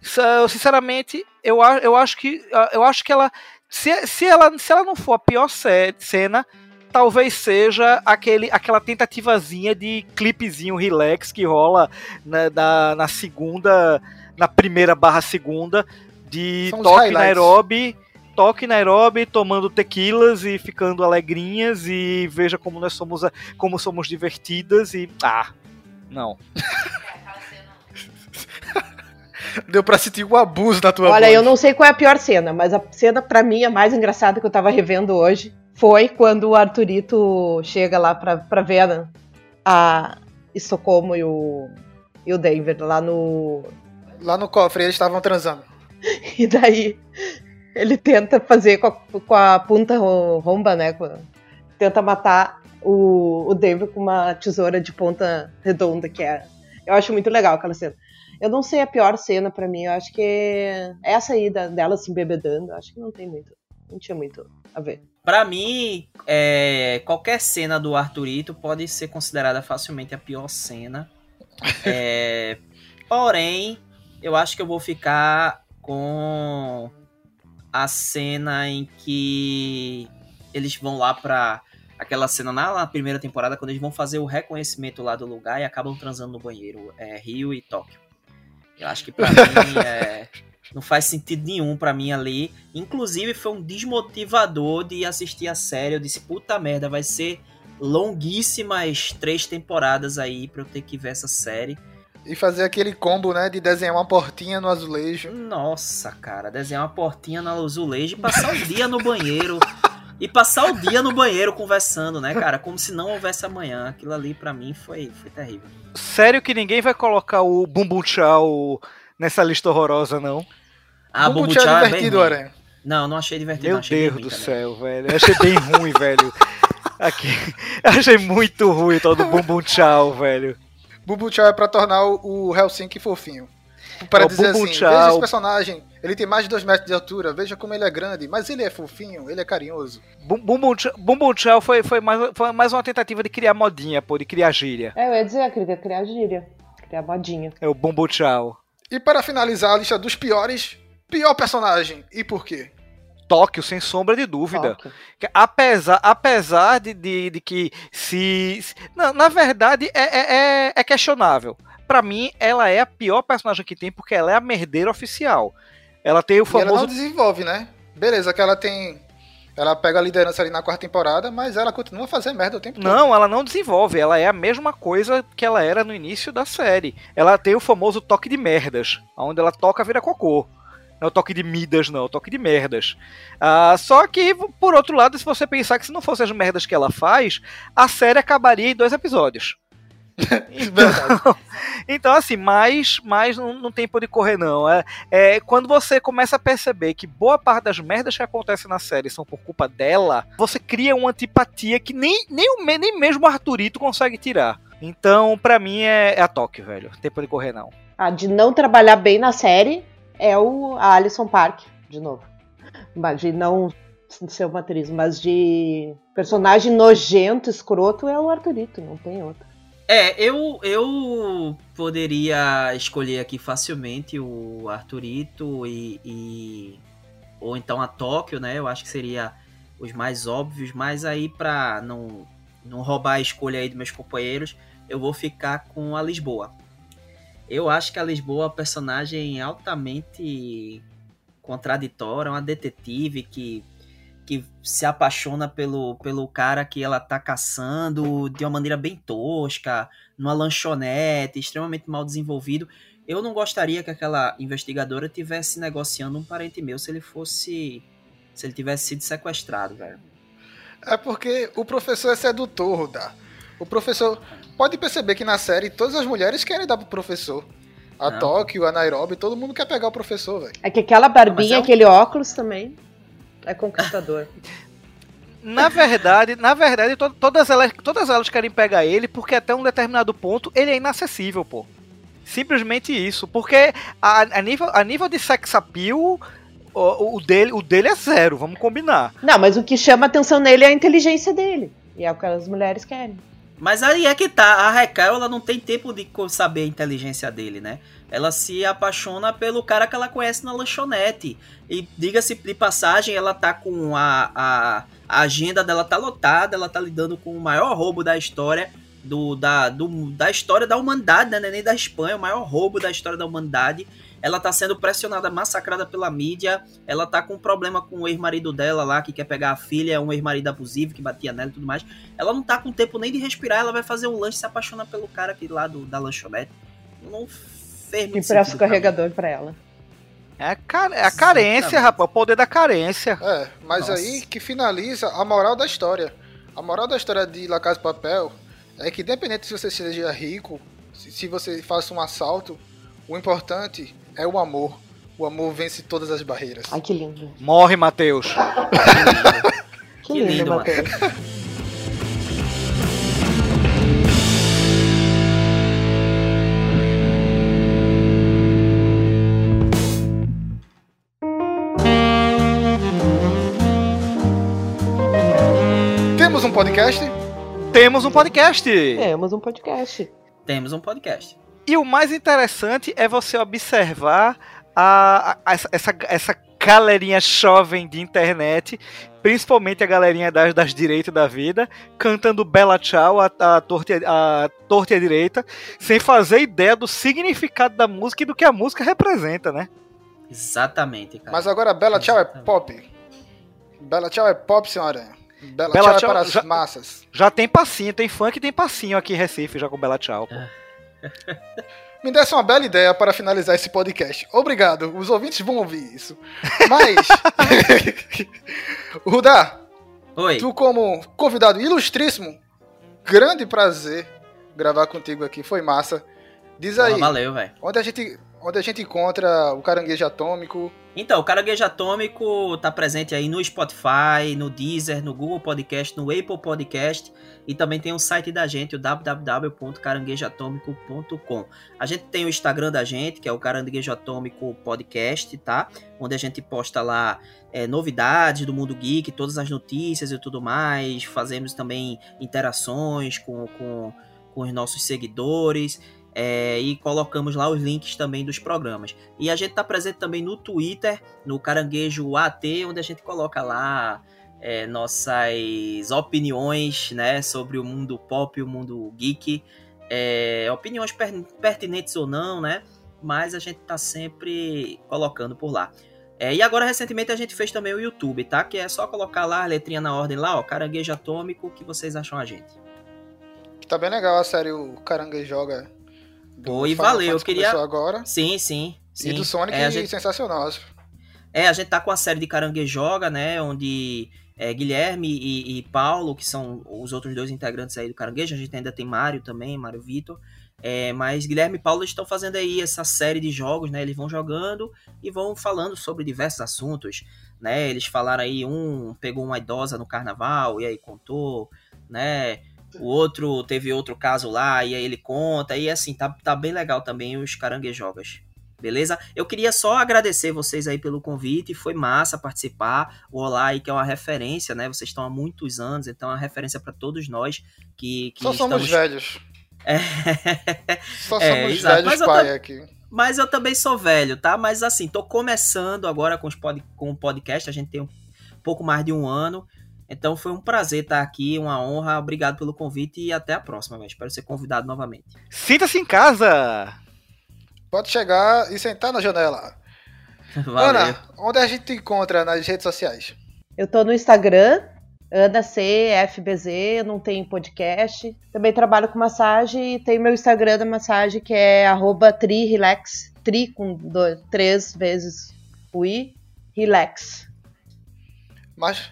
sa- sinceramente, eu, eu acho que eu acho que ela se, se ela se ela não for a pior ce- cena, talvez seja aquele, aquela tentativazinha de clipezinho relax que rola na, na, na segunda, na primeira barra segunda de São Toque. Nairobi, Toque Nairobi, tomando tequilas e ficando alegrinhas e veja como nós somos, como somos divertidas e ah, não. Deu pra sentir o abuso da tua Olha, voz. eu não sei qual é a pior cena, mas a cena pra mim a mais engraçada que eu tava revendo hoje foi quando o Arthurito chega lá pra, pra ver a, a Estocolmo e o, e o Denver lá no. Lá no cofre eles estavam transando. E daí ele tenta fazer com a, com a punta ro- romba, né? com tenta matar o, o Denver com uma tesoura de ponta redonda, que é. Eu acho muito legal aquela cena. Eu não sei a pior cena pra mim, eu acho que essa aí da- dela se embebedando, eu acho que não tem muito. Não tinha muito a ver. Pra mim, é, qualquer cena do Arthurito pode ser considerada facilmente a pior cena. É, porém, eu acho que eu vou ficar com a cena em que eles vão lá pra. Aquela cena na, na primeira temporada, quando eles vão fazer o reconhecimento lá do lugar e acabam transando no banheiro. É Rio e Tóquio. Eu acho que pra mim é, não faz sentido nenhum pra mim ali. Inclusive foi um desmotivador de assistir a série. Eu disse, puta merda, vai ser longuíssimas três temporadas aí pra eu ter que ver essa série. E fazer aquele combo, né? De desenhar uma portinha no azulejo. Nossa, cara, desenhar uma portinha no azulejo e passar o dia no banheiro. E passar o dia no banheiro conversando, né, cara? Como se não houvesse amanhã. Aquilo ali pra mim foi, foi terrível. Sério que ninguém vai colocar o Bumbum Chao nessa lista horrorosa, não? Ah, Bumbum Bubu Tchau é Tchau é bem divertido, ruim. Aranha. Não, não achei divertido. Meu não, achei Deus bem do ruim também. céu, velho. Eu achei bem ruim, velho. Aqui. Eu achei muito ruim todo Bumbum Chao, velho. Bubu Tchau é pra tornar o, Helsinki fofinho. Para É o dizer assim, Tchau. veja esse personagem, ele tem mais de 2 metros de altura, veja como ele é grande, mas ele é fofinho, ele é carinhoso. Bum- Bumbum Chao, Bumbum Chao foi, foi, mais, foi mais uma tentativa de criar modinha, pô, de criar gíria. É, eu ia dizer, eu queria criar gíria, criar modinha. É o Bumbum Chao. E para finalizar a lista dos piores, pior personagem. E por quê? Tóquio, sem sombra de dúvida. Tóquio. Apesar, apesar de, de, de que se. se- não, na verdade, é, é, é- é questionável. Pra mim, ela é a pior personagem que tem, porque ela é a merdeira oficial. Ela tem o E ela famoso. não desenvolve, né? Beleza, que ela tem. Ela pega a liderança ali na quarta temporada, mas ela continua a fazer merda o tempo todo. Não, ela não desenvolve. Ela é a mesma coisa que ela era no início da série. Ela tem o famoso toque de merdas, onde ela toca vira cocô. Não é o toque de midas, não, é o toque de merdas. Ah, só que, por outro lado, se você pensar que se não fossem as merdas que ela faz, a série acabaria em dois episódios. Então, então assim, mais, mais não, não tem por correr, não. É, é quando você começa a perceber que boa parte das merdas que acontecem na série são por culpa dela, você cria uma antipatia que nem, nem, o, nem mesmo o Arthurito consegue tirar. Então, pra mim, é, é a Tóquio, velho. Não tem por correr, não. A de não trabalhar bem na série é o, a Alison Park, de novo. Mas de não ser uma atriz, mas de personagem nojento, escroto, é o Arthurito, não tem outro. É, eu, eu poderia escolher aqui facilmente o Arthurito e, e- ou então a Tóquio, né? Eu acho que seria os mais óbvios, mas aí pra não, não roubar a escolha aí dos meus companheiros, eu vou ficar com a Lisboa. Eu acho que a Lisboa é uma personagem altamente contraditória, uma detetive que que se apaixona pelo, pelo cara que ela tá caçando de uma maneira bem tosca, numa lanchonete, extremamente mal desenvolvido. Eu não gostaria que aquela investigadora tivesse negociando um parente meu se ele fosse. Se ele tivesse sido sequestrado, velho. É porque o professor é sedutor, Rudá. O professor. Pode perceber que na série todas as mulheres querem dar pro professor. A Não. Tóquio, a Nairobi, todo mundo quer pegar o professor, velho. É que aquela barbinha, é um- aquele óculos também é conquistador. Na verdade, na verdade, to- todas elas, todas elas querem pegar ele porque até um determinado ponto ele é inacessível, pô. Simplesmente isso. Porque a, a nível, a nível de sex appeal, o, o dele, o dele é zero, vamos combinar. Não, mas o que chama atenção nele é a inteligência dele. E é o que as mulheres querem. Mas aí é que tá, a Raquel ela não tem tempo de saber a inteligência dele, né? ela se apaixona pelo cara que ela conhece na lanchonete. E diga-se de passagem, ela tá com a, a, a, agenda dela tá lotada, ela tá lidando com o maior roubo da história do, da, do, da história da humanidade, né? Nem da Espanha, o maior roubo da história da humanidade. Ela tá sendo pressionada, massacrada pela mídia. Ela tá com um problema com o ex-marido dela lá, que quer pegar a filha, um ex-marido abusivo que batia nela e tudo mais. Ela não tá com tempo nem de respirar, ela vai fazer um lanche se apaixona pelo cara aqui lá do, da lanchonete. Não fez muito Empresta o carregador pra ela. É a, car é a carência, rapaz. O poder da carência. É, mas Nossa. aí que finaliza a moral da história. A moral da história de La Casa de Papel é que, independente se você seja rico, se, se você faça um assalto, o importante é o amor. O amor vence todas as barreiras. Ai, que lindo. Morre, Matheus. Que lindo, lindo, Matheus. Temos um podcast? Temos um podcast. Temos um podcast. Temos um podcast. E o mais interessante é você observar a, a- essa, essa, essa galerinha jovem de internet, principalmente a galerinha das, das direitas da vida, cantando Bela Tchau, a, a, torta, e a, a torta e a direita, sem fazer ideia do significado da música e do que a música representa, né? Exatamente, cara. Mas agora Bela Tchau é pop. Bela Tchau é pop, senhora. Bela, Bela Tchau, Tchau é para as já- massas. Já tem passinho, tem funk e tem passinho aqui em Recife, já com Bela Tchau. pô. Me desse uma bela ideia para finalizar esse podcast. Obrigado, os ouvintes vão ouvir isso. Mas, Rudá, Oi. tu como convidado ilustríssimo, grande prazer gravar contigo aqui, foi massa. Diz aí, valeu, velho. onde a gente onde a gente encontra o caranguejo atômico? Então, o Caranguejo Atômico tá presente aí no Spotify, no Deezer, no Google Podcast, no Apple Podcast e também tem o site da gente, o www.caranguejoatômico.com. A gente tem o Instagram da gente, que é o Caranguejo Atômico Podcast, tá? Onde a gente posta lá é, novidades do mundo geek, todas as notícias e tudo mais. Fazemos também interações com, com, com os nossos seguidores. É, e colocamos lá os links também dos programas. E a gente tá presente também no Twitter, no Caranguejo AT, onde a gente coloca lá é, nossas opiniões né, sobre o mundo pop, o mundo geek. É, opiniões per- pertinentes ou não, né? Mas a gente tá sempre colocando por lá. É, e agora, recentemente, a gente fez também o YouTube, tá? Que é só colocar lá a letrinha na ordem lá, ó, Caranguejo Atômico, que vocês acham a gente. Tá bem legal a série O Caranguejo Joga. E Final valeu, eu Fantasy queria... começou agora. Sim, sim. E sim. do Sonic, É, gente- sensacional. É, a gente tá com a série de Caranguejoga, né? Onde é, Guilherme e, e Paulo, que são os outros dois integrantes aí do Caranguejo, a gente ainda tem Mário também, Mário Vitor. É, mas Guilherme e Paulo estão fazendo aí essa série de jogos, né? Eles vão jogando e vão falando sobre diversos assuntos, né? Eles falaram aí, um pegou uma idosa no carnaval e aí contou, né? O outro teve outro caso lá e aí ele conta. E assim, tá, tá bem legal também os caranguejogas. Beleza? Eu queria só agradecer vocês aí pelo convite, foi massa participar. O Olá aí que é uma referência, né? Vocês estão há muitos anos, então é uma referência para todos nós que, que Só somos estamos... velhos. É. Só É, somos exato. velhos Mas pai tam- aqui. Mas eu também sou velho, tá? Mas assim, tô começando agora com, os pod... com o podcast, a gente tem um pouco mais de um ano. Então foi um prazer estar aqui, uma honra. Obrigado pelo convite e até a próxima, velho. Espero ser convidado novamente. Sinta-se em casa! Pode chegar e sentar na janela. Valeu. Ana, onde a gente te encontra nas redes sociais? Eu tô no Instagram, AnaCFBZ, eu não tenho podcast. Também trabalho com massagem e tem meu Instagram da massagem que é arroba TriRelax, tri com dois, três vezes o i, relax. Mas,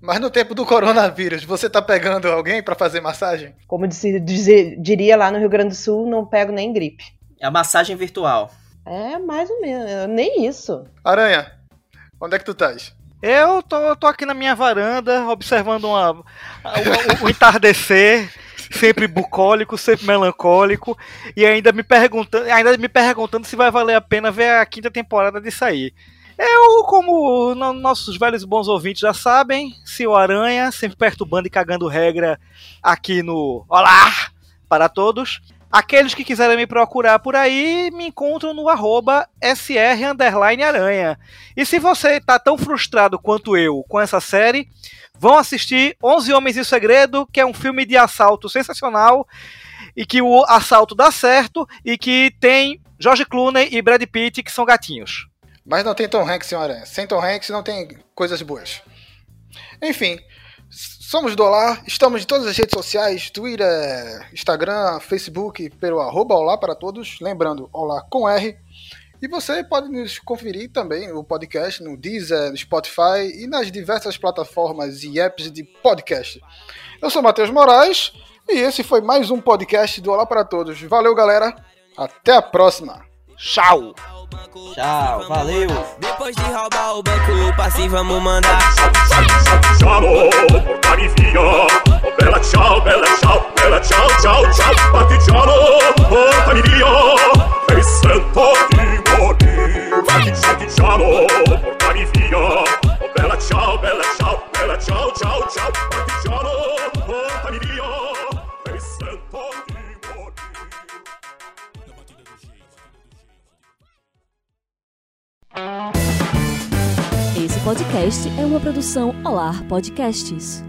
mas no tempo do coronavírus, você tá pegando alguém pra fazer massagem? Como disse- dizer- diria lá no Rio Grande do Sul, não pego nem gripe. É a massagem virtual. É mais ou menos, nem isso. Aranha, onde é que tu estás? Eu tô, tô aqui na minha varanda, observando uma, o, o entardecer, sempre bucólico, sempre melancólico, e ainda me perguntando, ainda me perguntando se vai valer a pena ver a quinta temporada disso aí. Eu, como no- nossos velhos bons ouvintes já sabem, o Aranha, sempre perturbando e cagando regra aqui no Olá para todos. Aqueles que quiserem me procurar por aí, me encontram no arroba sr_aranha. E se você tá tão frustrado quanto eu com essa série, vão assistir 11 Homens e Segredo, que é um filme de assalto sensacional e que o assalto dá certo e que tem George Clooney e Brad Pitt, que são gatinhos. Mas não tem Tom Hanks, senhora. Sem Tom Hanks não tem coisas boas. Enfim, somos do Olá, estamos em todas as redes sociais, Twitter, Instagram, Facebook, pelo arroba Olá para todos, lembrando, Olá com R. E você pode nos conferir também o podcast no Deezer, no Spotify e nas diversas plataformas e apps de podcast. Eu sou Matheus Moraes e esse foi mais um podcast do Olá para Todos. Valeu, galera. Até a próxima. Tchau. Tchau, valeu. Depois de roubar o banco, o passivo vamos mandar. Ciao, portami via. Oh, bella ciao, bella ciao, bella ciao, ciao, ciao. Partigiano, portami via. E sento di morire. Partigiano, portami via. Oh, bella ciao, bella ciao, bella ciao, ciao, ciao. Partigiano, Esse podcast é uma produção Olar Podcasts.